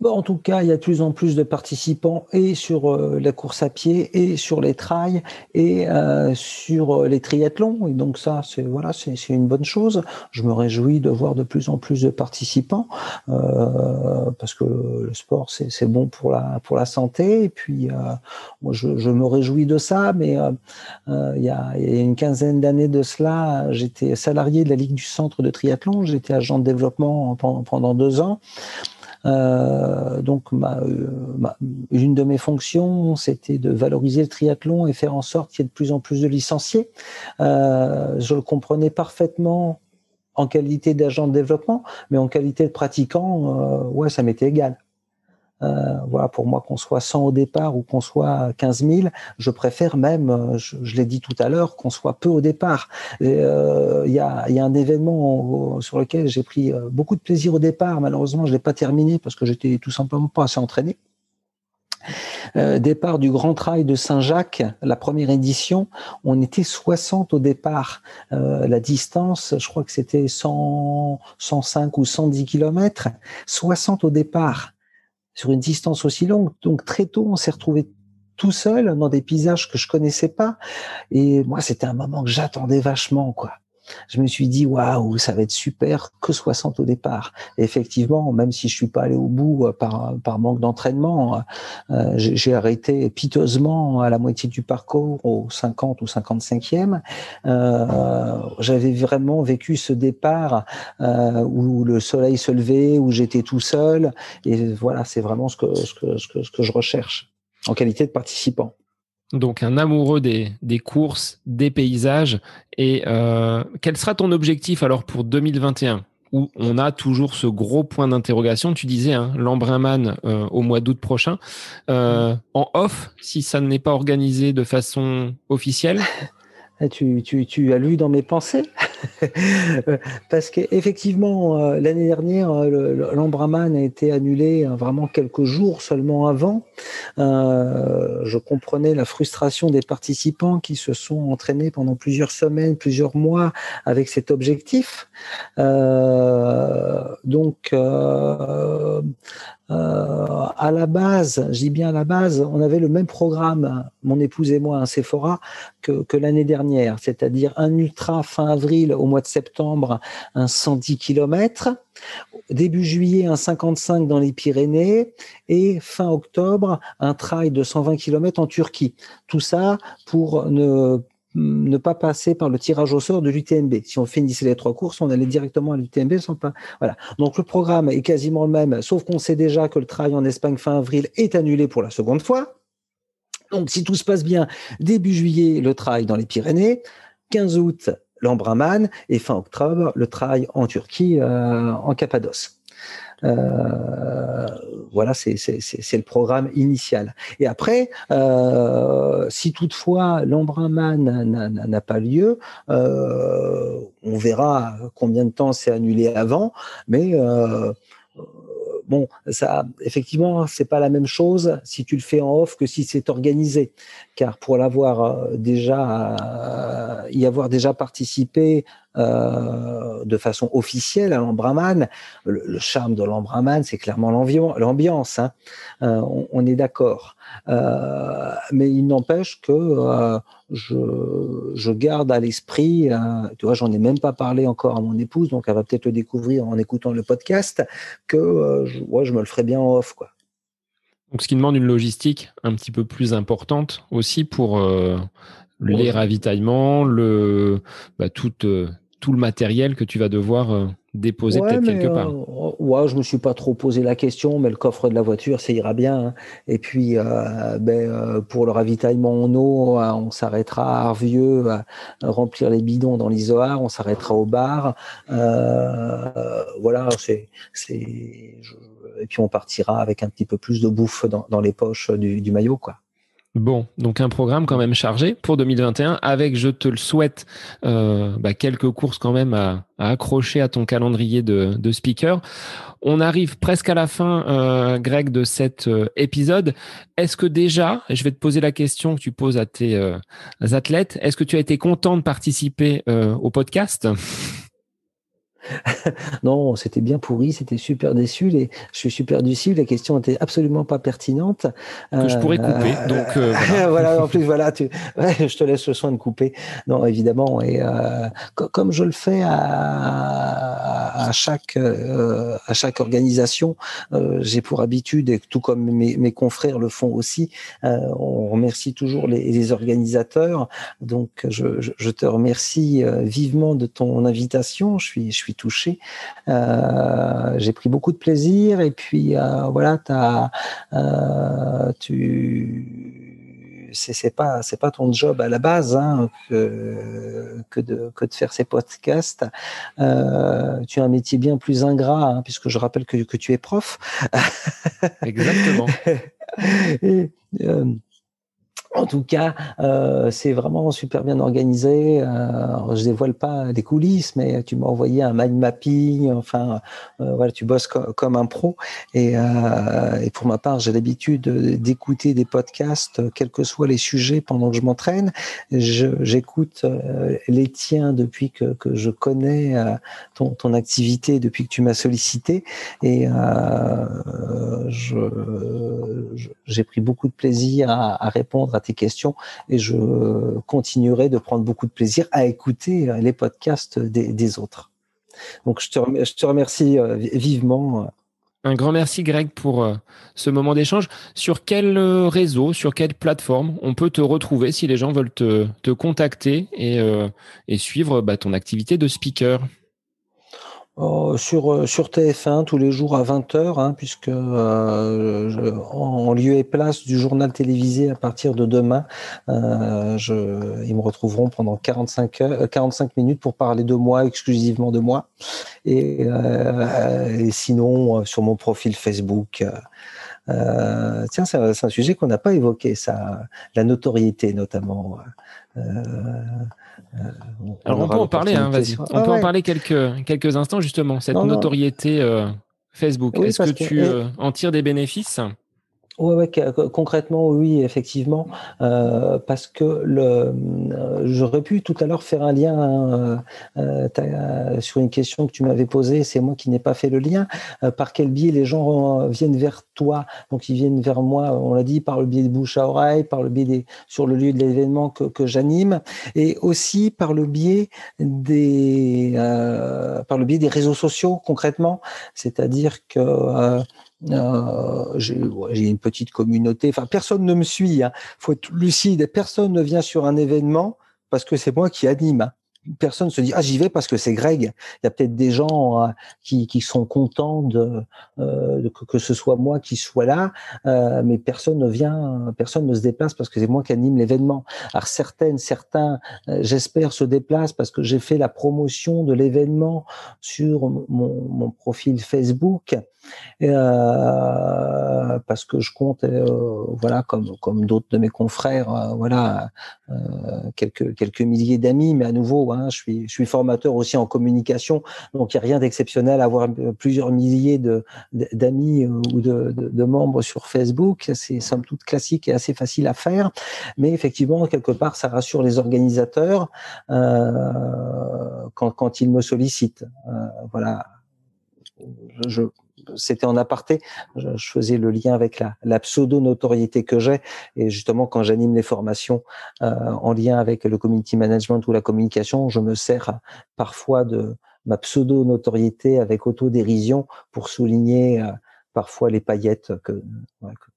En tout cas, il y a de plus en plus de participants et sur euh, la course à pied et sur les trails et euh, sur euh, les triathlons. Et donc ça, c'est voilà, c'est une bonne chose. Je me réjouis de voir de plus en plus de participants parce que le sport c'est bon pour la pour la santé. Et puis moi, je, je, me réjouis de ça. Mais il y, a, il y a une quinzaine d'années de cela, j'étais salarié de la Ligue du Centre de triathlon. J'étais agent de développement pendant, pendant deux ans. Euh, donc, ma, ma, une de mes fonctions, c'était de valoriser le triathlon et faire en sorte qu'il y ait de plus en plus de licenciés. Euh, je le comprenais parfaitement en qualité d'agent de développement, mais en qualité de pratiquant, euh, ouais, ça m'était égal. Euh, voilà, pour moi, qu'on soit 100 au départ ou qu'on soit 15 000, je préfère même, euh, je, l'ai dit tout à l'heure, qu'on soit peu au départ. Il euh, y, a, y, a, un événement sur lequel j'ai pris beaucoup de plaisir au départ. Malheureusement, je l'ai pas terminé parce que j'étais tout simplement pas assez entraîné. Départ du Grand Trail de Saint-Jacques, la première édition, on était 60 au départ. La distance, je crois que c'était 100, 105 ou 110 kilomètres. 60 au départ sur une distance aussi longue. Donc très tôt, on s'est retrouvé tout seul dans des paysages que je connaissais pas. Et moi, c'était un moment que j'attendais vachement, quoi je me suis dit waouh, ça va être super que 60 au départ. Effectivement, même si je suis pas allé au bout euh, par, par manque d'entraînement, euh, j'ai arrêté piteusement à la moitié du parcours, au 50 ou 55e. Euh, J'avais vraiment vécu ce départ euh, où le soleil se levait, où j'étais tout seul. Et voilà, c'est vraiment ce que, ce que, ce que je recherche en qualité de participant. Donc un amoureux des, des courses, des paysages. Et euh, quel sera ton objectif alors pour 2021 où on a toujours ce gros point d'interrogation? Tu disais hein, l'Embrunman euh, au mois d'août prochain. Euh, en off, si ça n'est pas organisé de façon officielle? Eh, tu, tu, tu, as lu dans mes pensées? parce qu'effectivement euh, l'année dernière euh, l'Embraman a été annulé euh, vraiment quelques jours seulement avant. Euh, je comprenais la frustration des participants qui se sont entraînés pendant plusieurs semaines plusieurs mois avec cet objectif. Donc à la base, je dis bien à la base, on avait le même programme, mon épouse et moi, un Sephora, que, que l'année dernière, c'est-à-dire un ultra fin avril au mois de septembre, un 110 km, début juillet, un 55 dans les Pyrénées, et fin octobre, un trail de 120 km en Turquie. Tout ça pour ne pas passer par le tirage au sort de l'UTMB. Si on finissait les trois courses, on allait directement à l'UTMB sans pas. Voilà. Donc le programme est quasiment le même, sauf qu'on sait déjà que le trail en Espagne fin avril est annulé pour la seconde fois. Donc si tout se passe bien, début juillet, le trail dans les Pyrénées, 15 août, l'Embraman, et fin octobre, le trail en Turquie, euh, en Cappadoce. Euh, voilà, c'est le programme initial. Et après, euh, si toutefois l'Embrunman n'a pas lieu, euh, on verra combien de temps c'est annulé avant, mais bon, ça, effectivement, c'est pas la même chose si tu le fais en off que si c'est organisé, car pour l'avoir euh, déjà, y avoir déjà participé de façon officielle à l'Ambraman. Le, charme de l'Ambraman, c'est clairement l'ambiance. Hein. On, on, est d'accord. mais il n'empêche que je, garde à l'esprit, tu vois, j'en ai même pas parlé encore à mon épouse, donc elle va peut-être le découvrir en écoutant le podcast, que je, je me le ferai bien en off, quoi. Donc, ce qui demande une logistique un petit peu plus importante aussi pour euh, les ravitaillements, le, bah, tout, euh, tout le matériel que tu vas devoir euh, déposer peut-être quelque part. Euh, ouais, je me suis pas trop posé la question, mais le coffre de la voiture, ça ira bien. Hein. Et puis, euh, ben, pour le ravitaillement en eau, on s'arrêtera à Arvieux, à remplir les bidons dans l'isoar, on s'arrêtera au bar. voilà, c'est, c'est, et puis on partira avec un petit peu plus de bouffe dans, dans les poches du, du maillot, quoi. Bon, donc un programme quand même chargé pour 2021 avec, je te le souhaite, euh, bah, quelques courses quand même à, accrocher à ton calendrier de, speaker. On arrive presque à la fin, euh, Greg, de cet euh, épisode. Est-ce que déjà, je vais te poser la question que tu poses à tes athlètes, est-ce que tu as été content de participer au podcast? non, c'était bien pourri, c'était super déçu. Les, je suis super déçu. Les questions étaient absolument pas pertinentes. Que je pourrais couper. Euh, donc euh, voilà. En plus, voilà, tu, je te laisse le soin de couper. Non, évidemment. Et euh, comme je le fais à, à chaque à chaque organisation, j'ai pour habitude, et tout comme mes, mes confrères le font aussi, on remercie toujours les, les organisateurs. Donc, je, je, je, te remercie vivement de ton invitation. Je suis je suis touché. Euh, j'ai pris beaucoup de plaisir et puis euh, voilà, as, euh, tu c'est pas c'est pas ton job à la base hein, que, que, de, que de faire ces podcasts. tu as un métier bien plus ingrat hein, puisque je rappelle que, que tu es prof. Exactement. et, en tout cas, euh, c'est vraiment super bien organisé. Euh, je dévoile pas des coulisses, mais tu m'as envoyé un mind mapping. Enfin, euh, voilà, tu bosses comme un pro. Et, euh, et pour ma part, j'ai l'habitude d'écouter des podcasts, quels que soient les sujets, pendant que je m'entraîne. J'écoute euh, les tiens depuis que, que je connais euh, ton, ton, activité, depuis que tu m'as sollicité. Et j'ai pris beaucoup de plaisir à, à répondre à tes questions et je continuerai de prendre beaucoup de plaisir à écouter les podcasts des, autres. Donc je te, remercie euh, vivement. Un grand merci Greg pour euh, ce moment d'échange. Sur quel euh, réseau, sur quelle plateforme on peut te retrouver si les gens veulent te, te contacter et, et suivre bah, ton activité de speaker? Oh, sur, euh, sur TF1 tous les jours à 20h, hein, puisque euh, en, lieu et place du journal télévisé à partir de demain, euh, je, ils me retrouveront pendant 45, heures, 45 minutes pour parler de moi, exclusivement de moi. Et, et sinon, sur mon profil Facebook. tiens, c'est un, un, sujet qu'on n'a pas évoqué, ça, la notoriété notamment. Euh, Alors on peut en parler, hein, vas-y. On ah peut en parler quelques, quelques instants justement, cette notoriété euh, Facebook. Est-ce que, tu euh, en tires des bénéfices? Ouais, concrètement, oui, effectivement, euh, parce que euh, j'aurais pu tout à l'heure faire un lien euh, sur une question que tu m'avais posée. C'est moi qui n'ai pas fait le lien. par quel biais les gens viennent vers toi? Donc, ils viennent vers moi. On l'a dit par le biais de bouche à oreille, par le biais des sur le lieu de l'événement que, que j'anime, et aussi par le biais des par le biais des réseaux sociaux concrètement. C'est-à-dire que euh, j'ai une petite communauté. Enfin, personne ne me suit. Il hein. faut être lucide. Personne ne vient sur un événement parce que c'est moi qui anime. Hein personne se dit ah j'y vais parce que c'est Greg. Il y a peut-être des gens euh, qui, qui sont contents de, euh, que, ce soit moi qui sois là, euh, mais personne ne vient, personne ne se déplace parce que c'est moi qui anime l'événement. Alors certaines, certains, j'espère, se déplacent parce que j'ai fait la promotion de l'événement sur mon, mon, profil Facebook. Euh, parce que je compte, voilà, comme comme d'autres de mes confrères, voilà, quelques quelques milliers d'amis, mais à nouveau, hein, je suis je suis formateur aussi en communication, donc il n'y a rien d'exceptionnel à avoir plusieurs milliers de d'amis ou de, de, membres sur Facebook, c'est somme toute classique et assez facile à faire, mais effectivement quelque part ça rassure les organisateurs quand quand ils me sollicitent, voilà. Je, c'était en aparté, je, faisais le lien avec la, pseudo-notoriété que j'ai. Et justement, quand j'anime les formations euh, en lien avec le community management ou la communication, je me sers parfois de ma pseudo-notoriété avec autodérision pour souligner euh, parfois les paillettes que,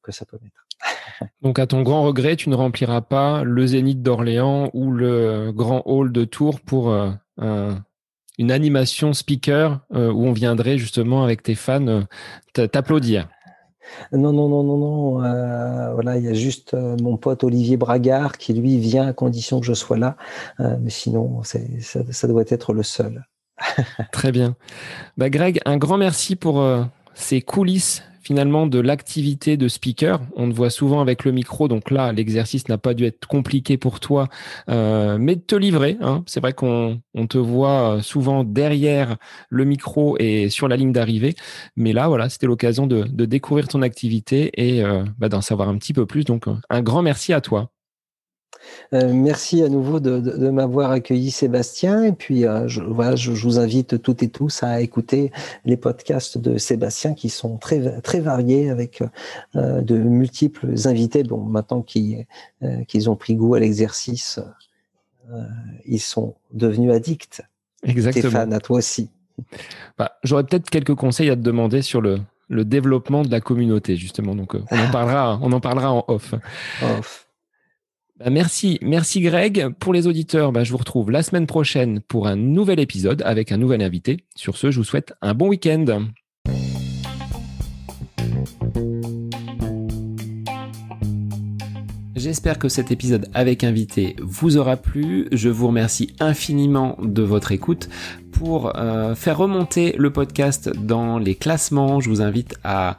que, ça peut mettre. Donc, à ton grand regret, tu ne rempliras pas le Zénith d'Orléans ou le Grand Hall de Tours pour euh, un une animation speaker euh, où on viendrait justement avec tes fans euh, t'applaudir non, non, non, non, non. Euh, voilà, il y a juste mon pote Olivier Bragard qui lui vient à condition que je sois là. mais sinon, ça, ça, doit être le seul. Très bien. Bah, Greg, un grand merci pour ces coulisses finalement de l'activité de speaker. On te voit souvent avec le micro, donc là, l'exercice n'a pas dû être compliqué pour toi, euh, mais de te livrer. Hein. C'est vrai qu'on on te voit souvent derrière le micro et sur la ligne d'arrivée, mais là, voilà, c'était l'occasion de, de, découvrir ton activité et euh, bah, d'en savoir un petit peu plus. Donc, un grand merci à toi. Euh, merci à nouveau de, de, m'avoir accueilli, Sébastien. Et puis, euh, je, voilà, je, je, vous invite toutes et tous à écouter les podcasts de Sébastien qui sont très, très variés avec euh, de multiples invités. Bon, maintenant qu'ils qu'ils ont pris goût à l'exercice, ils sont devenus addicts. Exactement. Stéphane, à toi aussi. Bah, J'aurais peut-être quelques conseils à te demander sur le, le développement de la communauté, justement. Donc, on en parlera, on en parlera en off. off. Bah, merci, merci Greg. Pour les auditeurs, bah, je vous retrouve la semaine prochaine pour un nouvel épisode avec un nouvel invité. Sur ce, je vous souhaite un bon week-end. J'espère que cet épisode avec invité vous aura plu. Je vous remercie infiniment de votre écoute. Pour euh, faire remonter le podcast dans les classements, je vous invite à